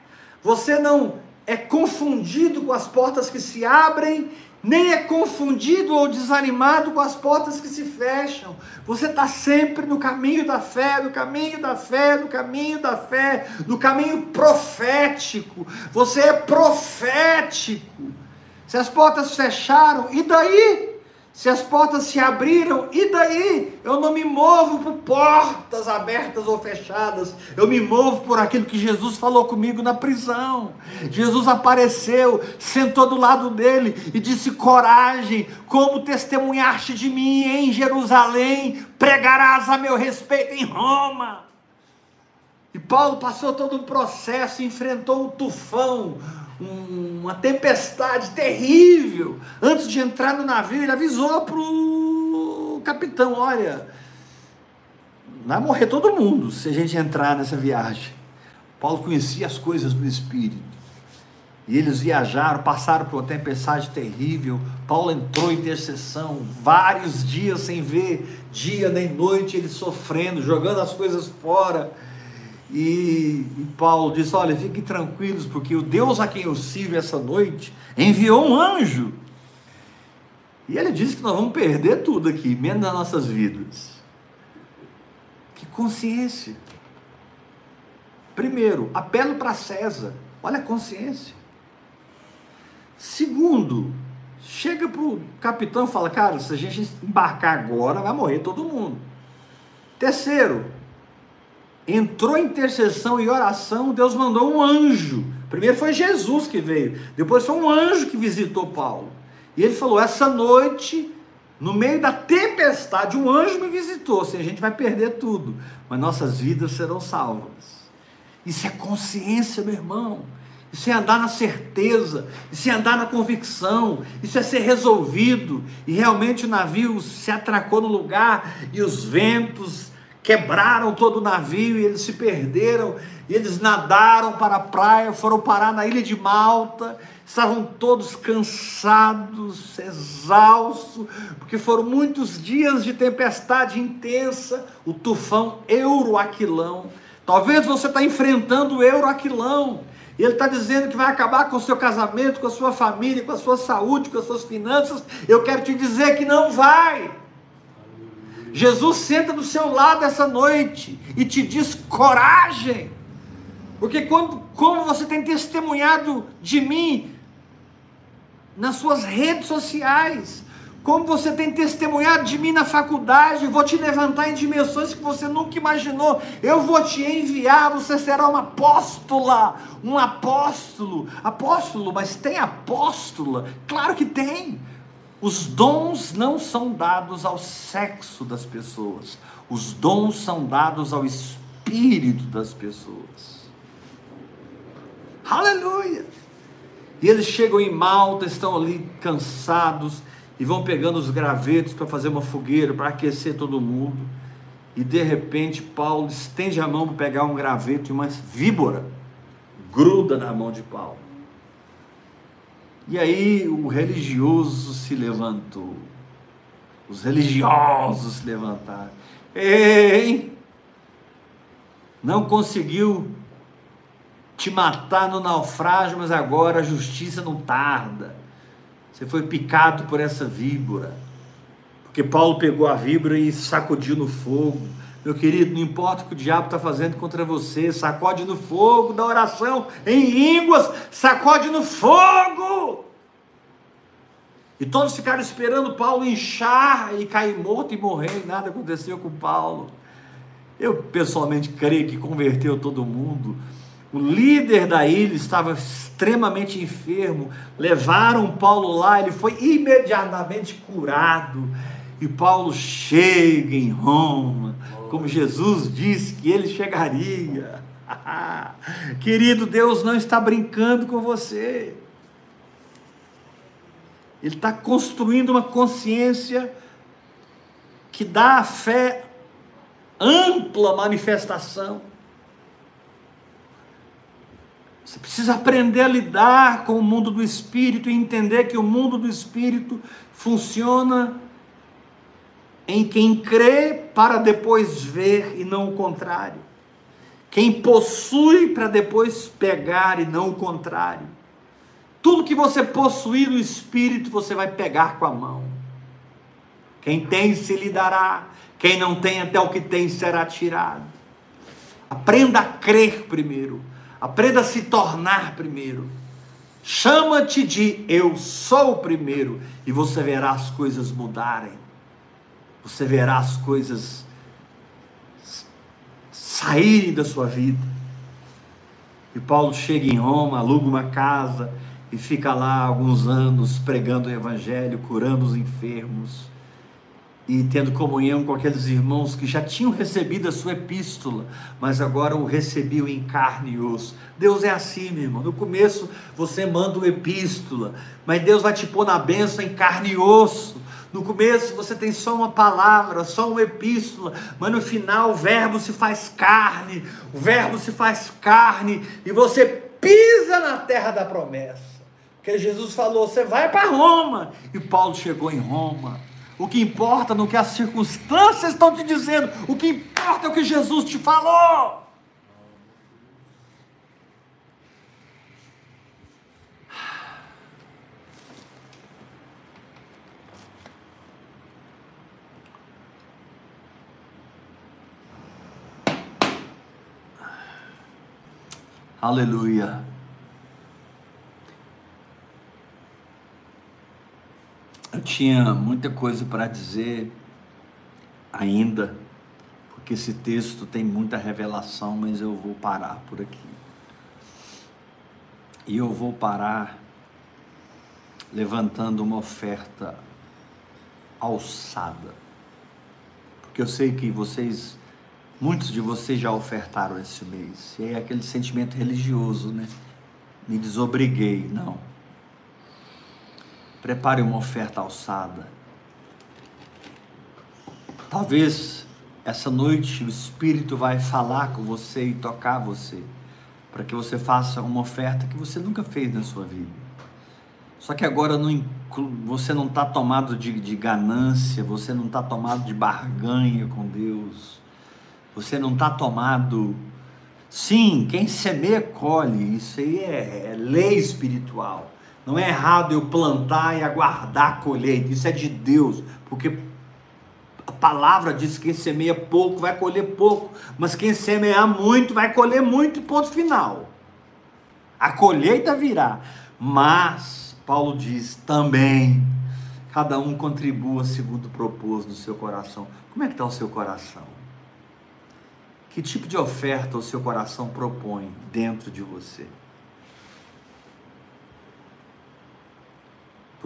Você não é confundido com as portas que se abrem nem é confundido ou desanimado com as portas que se fecham. Você está sempre no caminho da fé, no caminho da fé, no caminho da fé, no caminho profético. Você é profético. Se as portas fecharam, e daí? Se as portas se abriram, e daí? Eu não me movo por portas abertas ou fechadas, eu me movo por aquilo que Jesus falou comigo na prisão. Jesus apareceu, sentou do lado dele e disse: Coragem, como testemunhaste de mim em Jerusalém, pregarás a meu respeito em Roma. E Paulo passou todo um processo, enfrentou um tufão, uma tempestade terrível. Antes de entrar no navio, ele avisou para o capitão: olha, vai morrer todo mundo se a gente entrar nessa viagem. Paulo conhecia as coisas do Espírito. E eles viajaram, passaram por uma tempestade terrível. Paulo entrou em intercessão, vários dias sem ver, dia nem noite, ele sofrendo, jogando as coisas fora. E, Paulo disse: Olha, fiquem tranquilos, porque o Deus a quem eu sirvo essa noite enviou um anjo. E ele disse que nós vamos perder tudo aqui, menos nas nossas vidas. Que consciência. Primeiro, apelo para César. Olha a consciência. Segundo, chega para o capitão e fala: Cara, se a gente embarcar agora, vai morrer todo mundo. Terceiro, entrou intercessão e oração, Deus mandou um anjo. Primeiro foi Jesus que veio, depois foi um anjo que visitou Paulo. E ele falou: Essa noite, no meio da tempestade, um anjo me visitou. Assim, a gente vai perder tudo, mas nossas vidas serão salvas. Isso é consciência, meu irmão. Isso é andar na certeza, isso é andar na convicção, isso é ser resolvido. E realmente o navio se atracou no lugar e os ventos quebraram todo o navio e eles se perderam, e eles nadaram para a praia, foram parar na ilha de Malta, estavam todos cansados, exaustos, porque foram muitos dias de tempestade intensa, o tufão Euroaquilão. Talvez você está enfrentando o Euroaquilão, e ele está dizendo que vai acabar com o seu casamento, com a sua família, com a sua saúde, com as suas finanças. Eu quero te dizer que não vai. Jesus senta do seu lado essa noite e te diz coragem, porque quando, como você tem testemunhado de mim nas suas redes sociais, como você tem testemunhado de mim na faculdade, vou te levantar em dimensões que você nunca imaginou. Eu vou te enviar, você será uma apóstola, um apóstolo. Apóstolo, mas tem apóstola? Claro que tem. Os dons não são dados ao sexo das pessoas, os dons são dados ao espírito das pessoas. Aleluia! E eles chegam em Malta, estão ali cansados e vão pegando os gravetos para fazer uma fogueira, para aquecer todo mundo. E de repente Paulo estende a mão para pegar um graveto e uma víbora gruda na mão de Paulo. E aí o religioso se levantou. Os religiosos se levantaram. Ei! Não conseguiu te matar no naufrágio, mas agora a justiça não tarda. Você foi picado por essa víbora. Porque Paulo pegou a víbora e sacudiu no fogo. Meu querido, não importa o que o diabo está fazendo contra você, sacode no fogo da oração, em línguas, sacode no fogo. E todos ficaram esperando Paulo inchar e cair morto e morrer, e nada aconteceu com Paulo. Eu pessoalmente creio que converteu todo mundo. O líder da ilha estava extremamente enfermo. Levaram Paulo lá, ele foi imediatamente curado. E Paulo chega em Roma como Jesus disse que ele chegaria. Querido, Deus não está brincando com você. Ele está construindo uma consciência que dá a fé ampla manifestação. Você precisa aprender a lidar com o mundo do espírito e entender que o mundo do espírito funciona em quem crê para depois ver e não o contrário. Quem possui para depois pegar e não o contrário. Tudo que você possuir no espírito, você vai pegar com a mão. Quem tem se lhe dará, quem não tem até o que tem será tirado. Aprenda a crer primeiro, aprenda a se tornar primeiro. Chama-te de eu sou o primeiro e você verá as coisas mudarem. Você verá as coisas saírem da sua vida. E Paulo chega em Roma, aluga uma casa, e fica lá alguns anos pregando o evangelho, curando os enfermos e tendo comunhão com aqueles irmãos que já tinham recebido a sua epístola, mas agora o recebiam em carne e osso. Deus é assim, meu irmão. No começo você manda uma epístola, mas Deus vai te pôr na bênção em carne e osso. No começo você tem só uma palavra, só uma epístola, mas no final o verbo se faz carne, o verbo se faz carne e você pisa na terra da promessa. Porque Jesus falou: você vai para Roma. E Paulo chegou em Roma. O que importa no que as circunstâncias estão te dizendo, o que importa é o que Jesus te falou. Aleluia. Eu tinha muita coisa para dizer ainda, porque esse texto tem muita revelação, mas eu vou parar por aqui. E eu vou parar levantando uma oferta alçada. Porque eu sei que vocês, muitos de vocês já ofertaram esse mês. E é aquele sentimento religioso, né? Me desobriguei. Não Prepare uma oferta alçada. Talvez essa noite o Espírito vai falar com você e tocar você, para que você faça uma oferta que você nunca fez na sua vida. Só que agora não você não está tomado de, de ganância, você não está tomado de barganha com Deus, você não está tomado. Sim, quem semeia colhe, isso aí é, é lei espiritual. Não é errado eu plantar e aguardar a colheita, isso é de Deus, porque a palavra diz que quem semeia pouco vai colher pouco, mas quem semear muito vai colher muito, ponto final. A colheita virá, mas Paulo diz também, cada um contribua segundo o propósito do seu coração. Como é que está o seu coração? Que tipo de oferta o seu coração propõe dentro de você?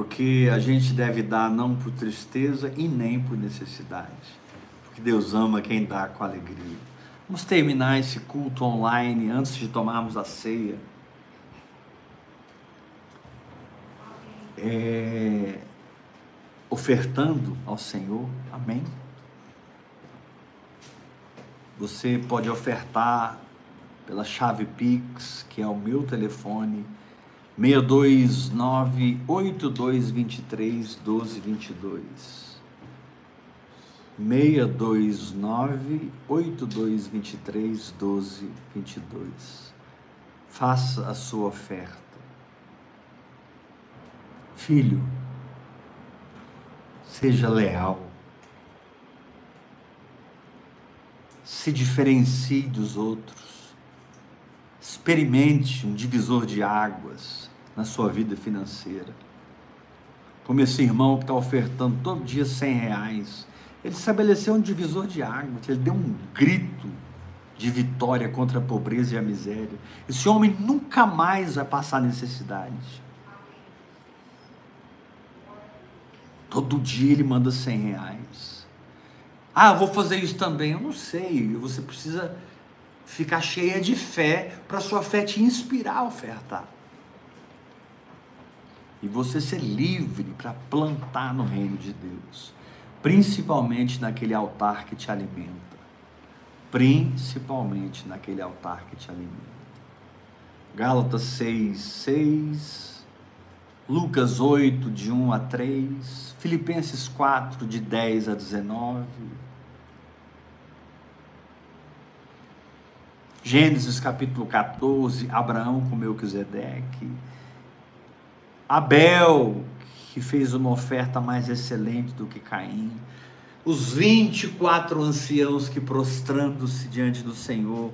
porque a gente deve dar não por tristeza e nem por necessidade, porque Deus ama quem dá com alegria. Vamos terminar esse culto online antes de tomarmos a ceia. É, ofertando ao Senhor, amém? Você pode ofertar pela chave Pix, que é o meu telefone 629 8223 1222 629 8223 1222 Faça a sua oferta. Filho, seja leal. Se diferencie dos outros. Experimente um divisor de águas na sua vida financeira. Como esse irmão que está ofertando todo dia 100 reais. Ele estabeleceu um divisor de águas, ele deu um grito de vitória contra a pobreza e a miséria. Esse homem nunca mais vai passar necessidade. Todo dia ele manda 100 reais. Ah, eu vou fazer isso também. Eu não sei. Você precisa ficar cheia de fé para sua fé te inspirar a ofertar e você ser livre para plantar no reino de Deus, principalmente naquele altar que te alimenta. principalmente naquele altar que te alimenta. Gálatas 6, 6, Lucas 8, de 1 a 3, Filipenses 4, de 10 a 19, Gênesis capítulo 14, Abraão com Melquisedeque, Abel, que fez uma oferta mais excelente do que Caim, os 24 anciãos que prostrando-se diante do Senhor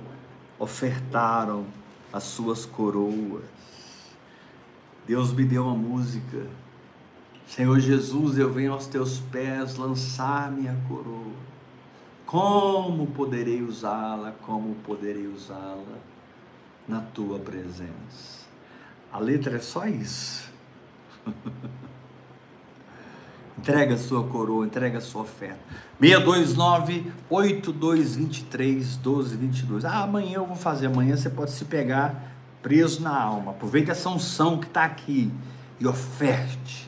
ofertaram as suas coroas. Deus me deu uma música. Senhor Jesus, eu venho aos teus pés lançar minha coroa. Como poderei usá-la? Como poderei usá-la na tua presença? A letra é só isso. entrega a sua coroa, entrega a sua oferta. 629 8223 1222. Ah, amanhã eu vou fazer. Amanhã você pode se pegar preso na alma. Aproveita essa unção que está aqui e oferte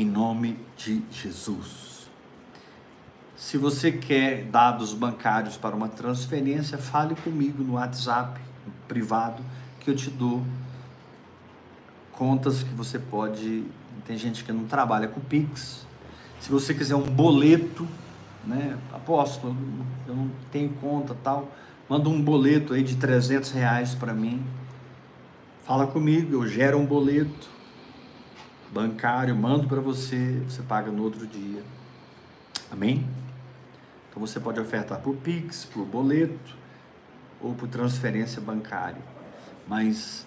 em nome de Jesus. Se você quer dados bancários para uma transferência, fale comigo no WhatsApp privado que eu te dou contas que você pode. Tem gente que não trabalha com Pix. Se você quiser um boleto, né? Apóstolo, eu não tenho conta tal. Manda um boleto aí de 300 reais para mim. Fala comigo, eu gero um boleto bancário, mando para você, você paga no outro dia. Amém? Então você pode ofertar por Pix, por boleto ou por transferência bancária. Mas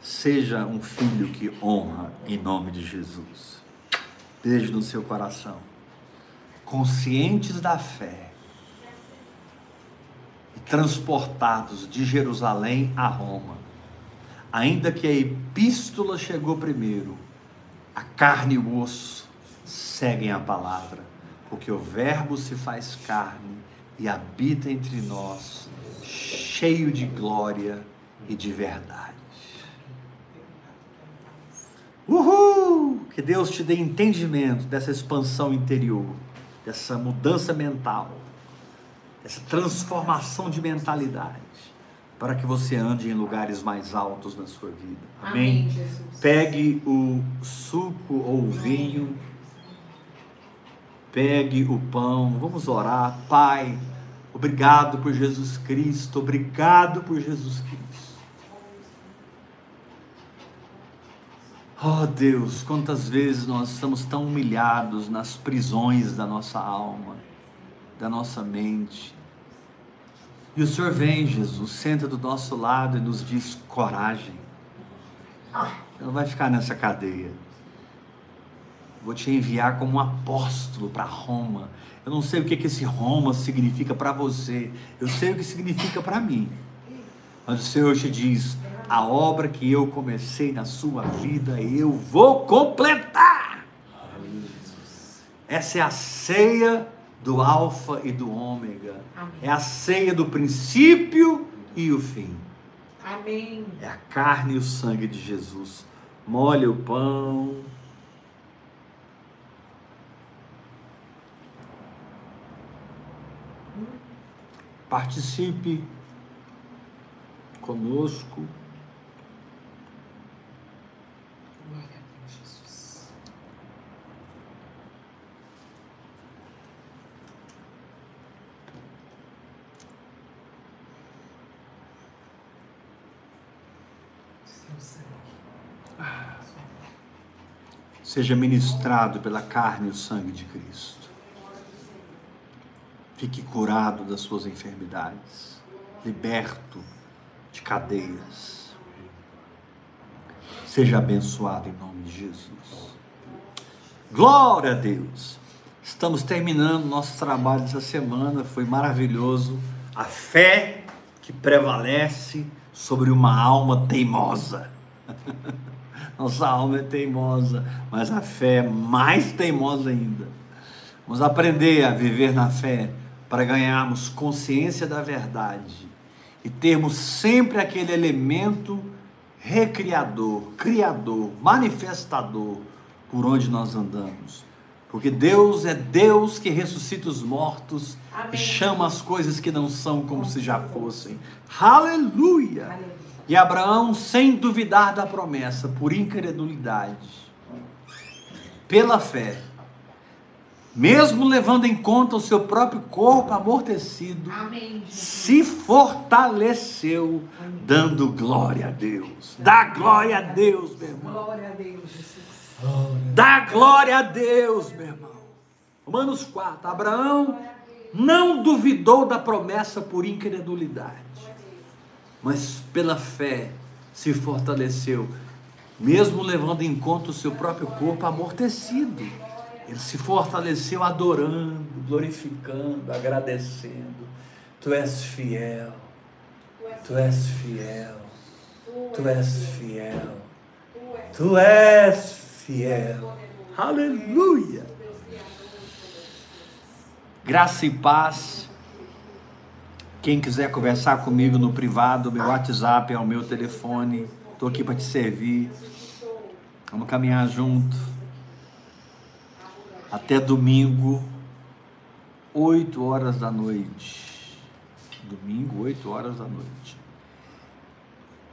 Seja um filho que honra em nome de Jesus. Beijo no seu coração. Conscientes da fé e transportados de Jerusalém a Roma, ainda que a epístola chegou primeiro, a carne e o osso seguem a palavra, porque o Verbo se faz carne e habita entre nós, cheio de glória e de verdade. Uhul! Que Deus te dê entendimento dessa expansão interior, dessa mudança mental, dessa transformação de mentalidade, para que você ande em lugares mais altos na sua vida. Amém? Amém pegue o suco ou o vinho, pegue o pão, vamos orar. Pai, obrigado por Jesus Cristo, obrigado por Jesus Cristo. Oh Deus, quantas vezes nós estamos tão humilhados nas prisões da nossa alma, da nossa mente. E o Senhor vem, Jesus, senta do nosso lado e nos diz: coragem. Você não vai ficar nessa cadeia. Vou te enviar como um apóstolo para Roma. Eu não sei o que, que esse Roma significa para você. Eu sei o que significa para mim. Mas o Senhor te diz: a obra que eu comecei na sua vida, eu vou completar. Essa é a ceia do Alfa e do Ômega. Amém. É a ceia do princípio e o fim. Amém. É a carne e o sangue de Jesus. Molhe o pão. Participe conosco. Seja ministrado pela carne e o sangue de Cristo. Fique curado das suas enfermidades, liberto de cadeias. Seja abençoado em nome de Jesus. Glória a Deus. Estamos terminando nosso trabalho essa semana, foi maravilhoso. A fé que prevalece sobre uma alma teimosa. Nossa alma é teimosa, mas a fé é mais teimosa ainda. Vamos aprender a viver na fé para ganharmos consciência da verdade e termos sempre aquele elemento recriador, criador, manifestador por onde nós andamos. Porque Deus é Deus que ressuscita os mortos Amém. e chama as coisas que não são como se já fossem. Aleluia! Aleluia! E Abraão, sem duvidar da promessa, por incredulidade, pela fé, mesmo levando em conta o seu próprio corpo amortecido, Amém, se fortaleceu, Amém. dando glória a Deus. Dá glória a Deus, meu irmão. Glória a Deus, Jesus. Dá glória a Deus, meu irmão. Romanos 4. Abraão não duvidou da promessa por incredulidade mas pela fé se fortaleceu, mesmo levando em conta o seu próprio corpo amortecido. Ele se fortaleceu adorando, glorificando, agradecendo. Tu és fiel, tu és fiel, tu és fiel, tu és fiel. Aleluia! Graça e paz quem quiser conversar comigo no privado, meu WhatsApp é o meu telefone. Estou aqui para te servir. Vamos caminhar junto. Até domingo, 8 horas da noite. Domingo, 8 horas da noite.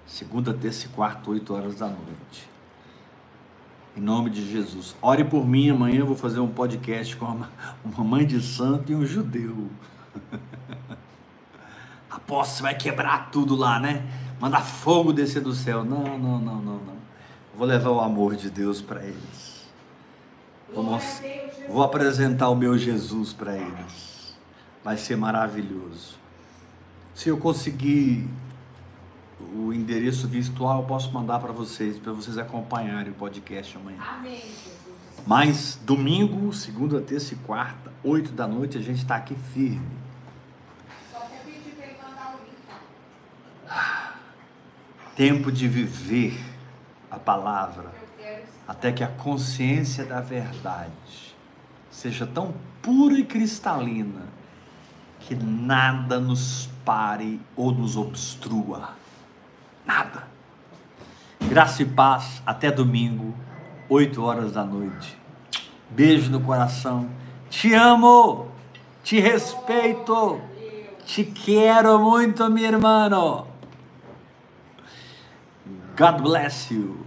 Segunda, terça e quarta, 8 horas da noite. Em nome de Jesus. Ore por mim, amanhã eu vou fazer um podcast com uma, uma mãe de santo e um judeu. Aposto, vai quebrar tudo lá, né? Mandar fogo descer do céu. Não, não, não, não, não. Vou levar o amor de Deus para eles. Vou, vou apresentar o meu Jesus para eles. Vai ser maravilhoso. Se eu conseguir o endereço virtual, eu posso mandar para vocês, para vocês acompanharem o podcast amanhã. Amém, Jesus. Mas domingo, segunda, terça e quarta, oito da noite, a gente está aqui firme tempo de viver a palavra, até que a consciência da verdade seja tão pura e cristalina que nada nos pare ou nos obstrua. Nada. Graça e paz, até domingo, 8 horas da noite. Beijo no coração. Te amo, te respeito, te quero muito, meu irmão. God bless you.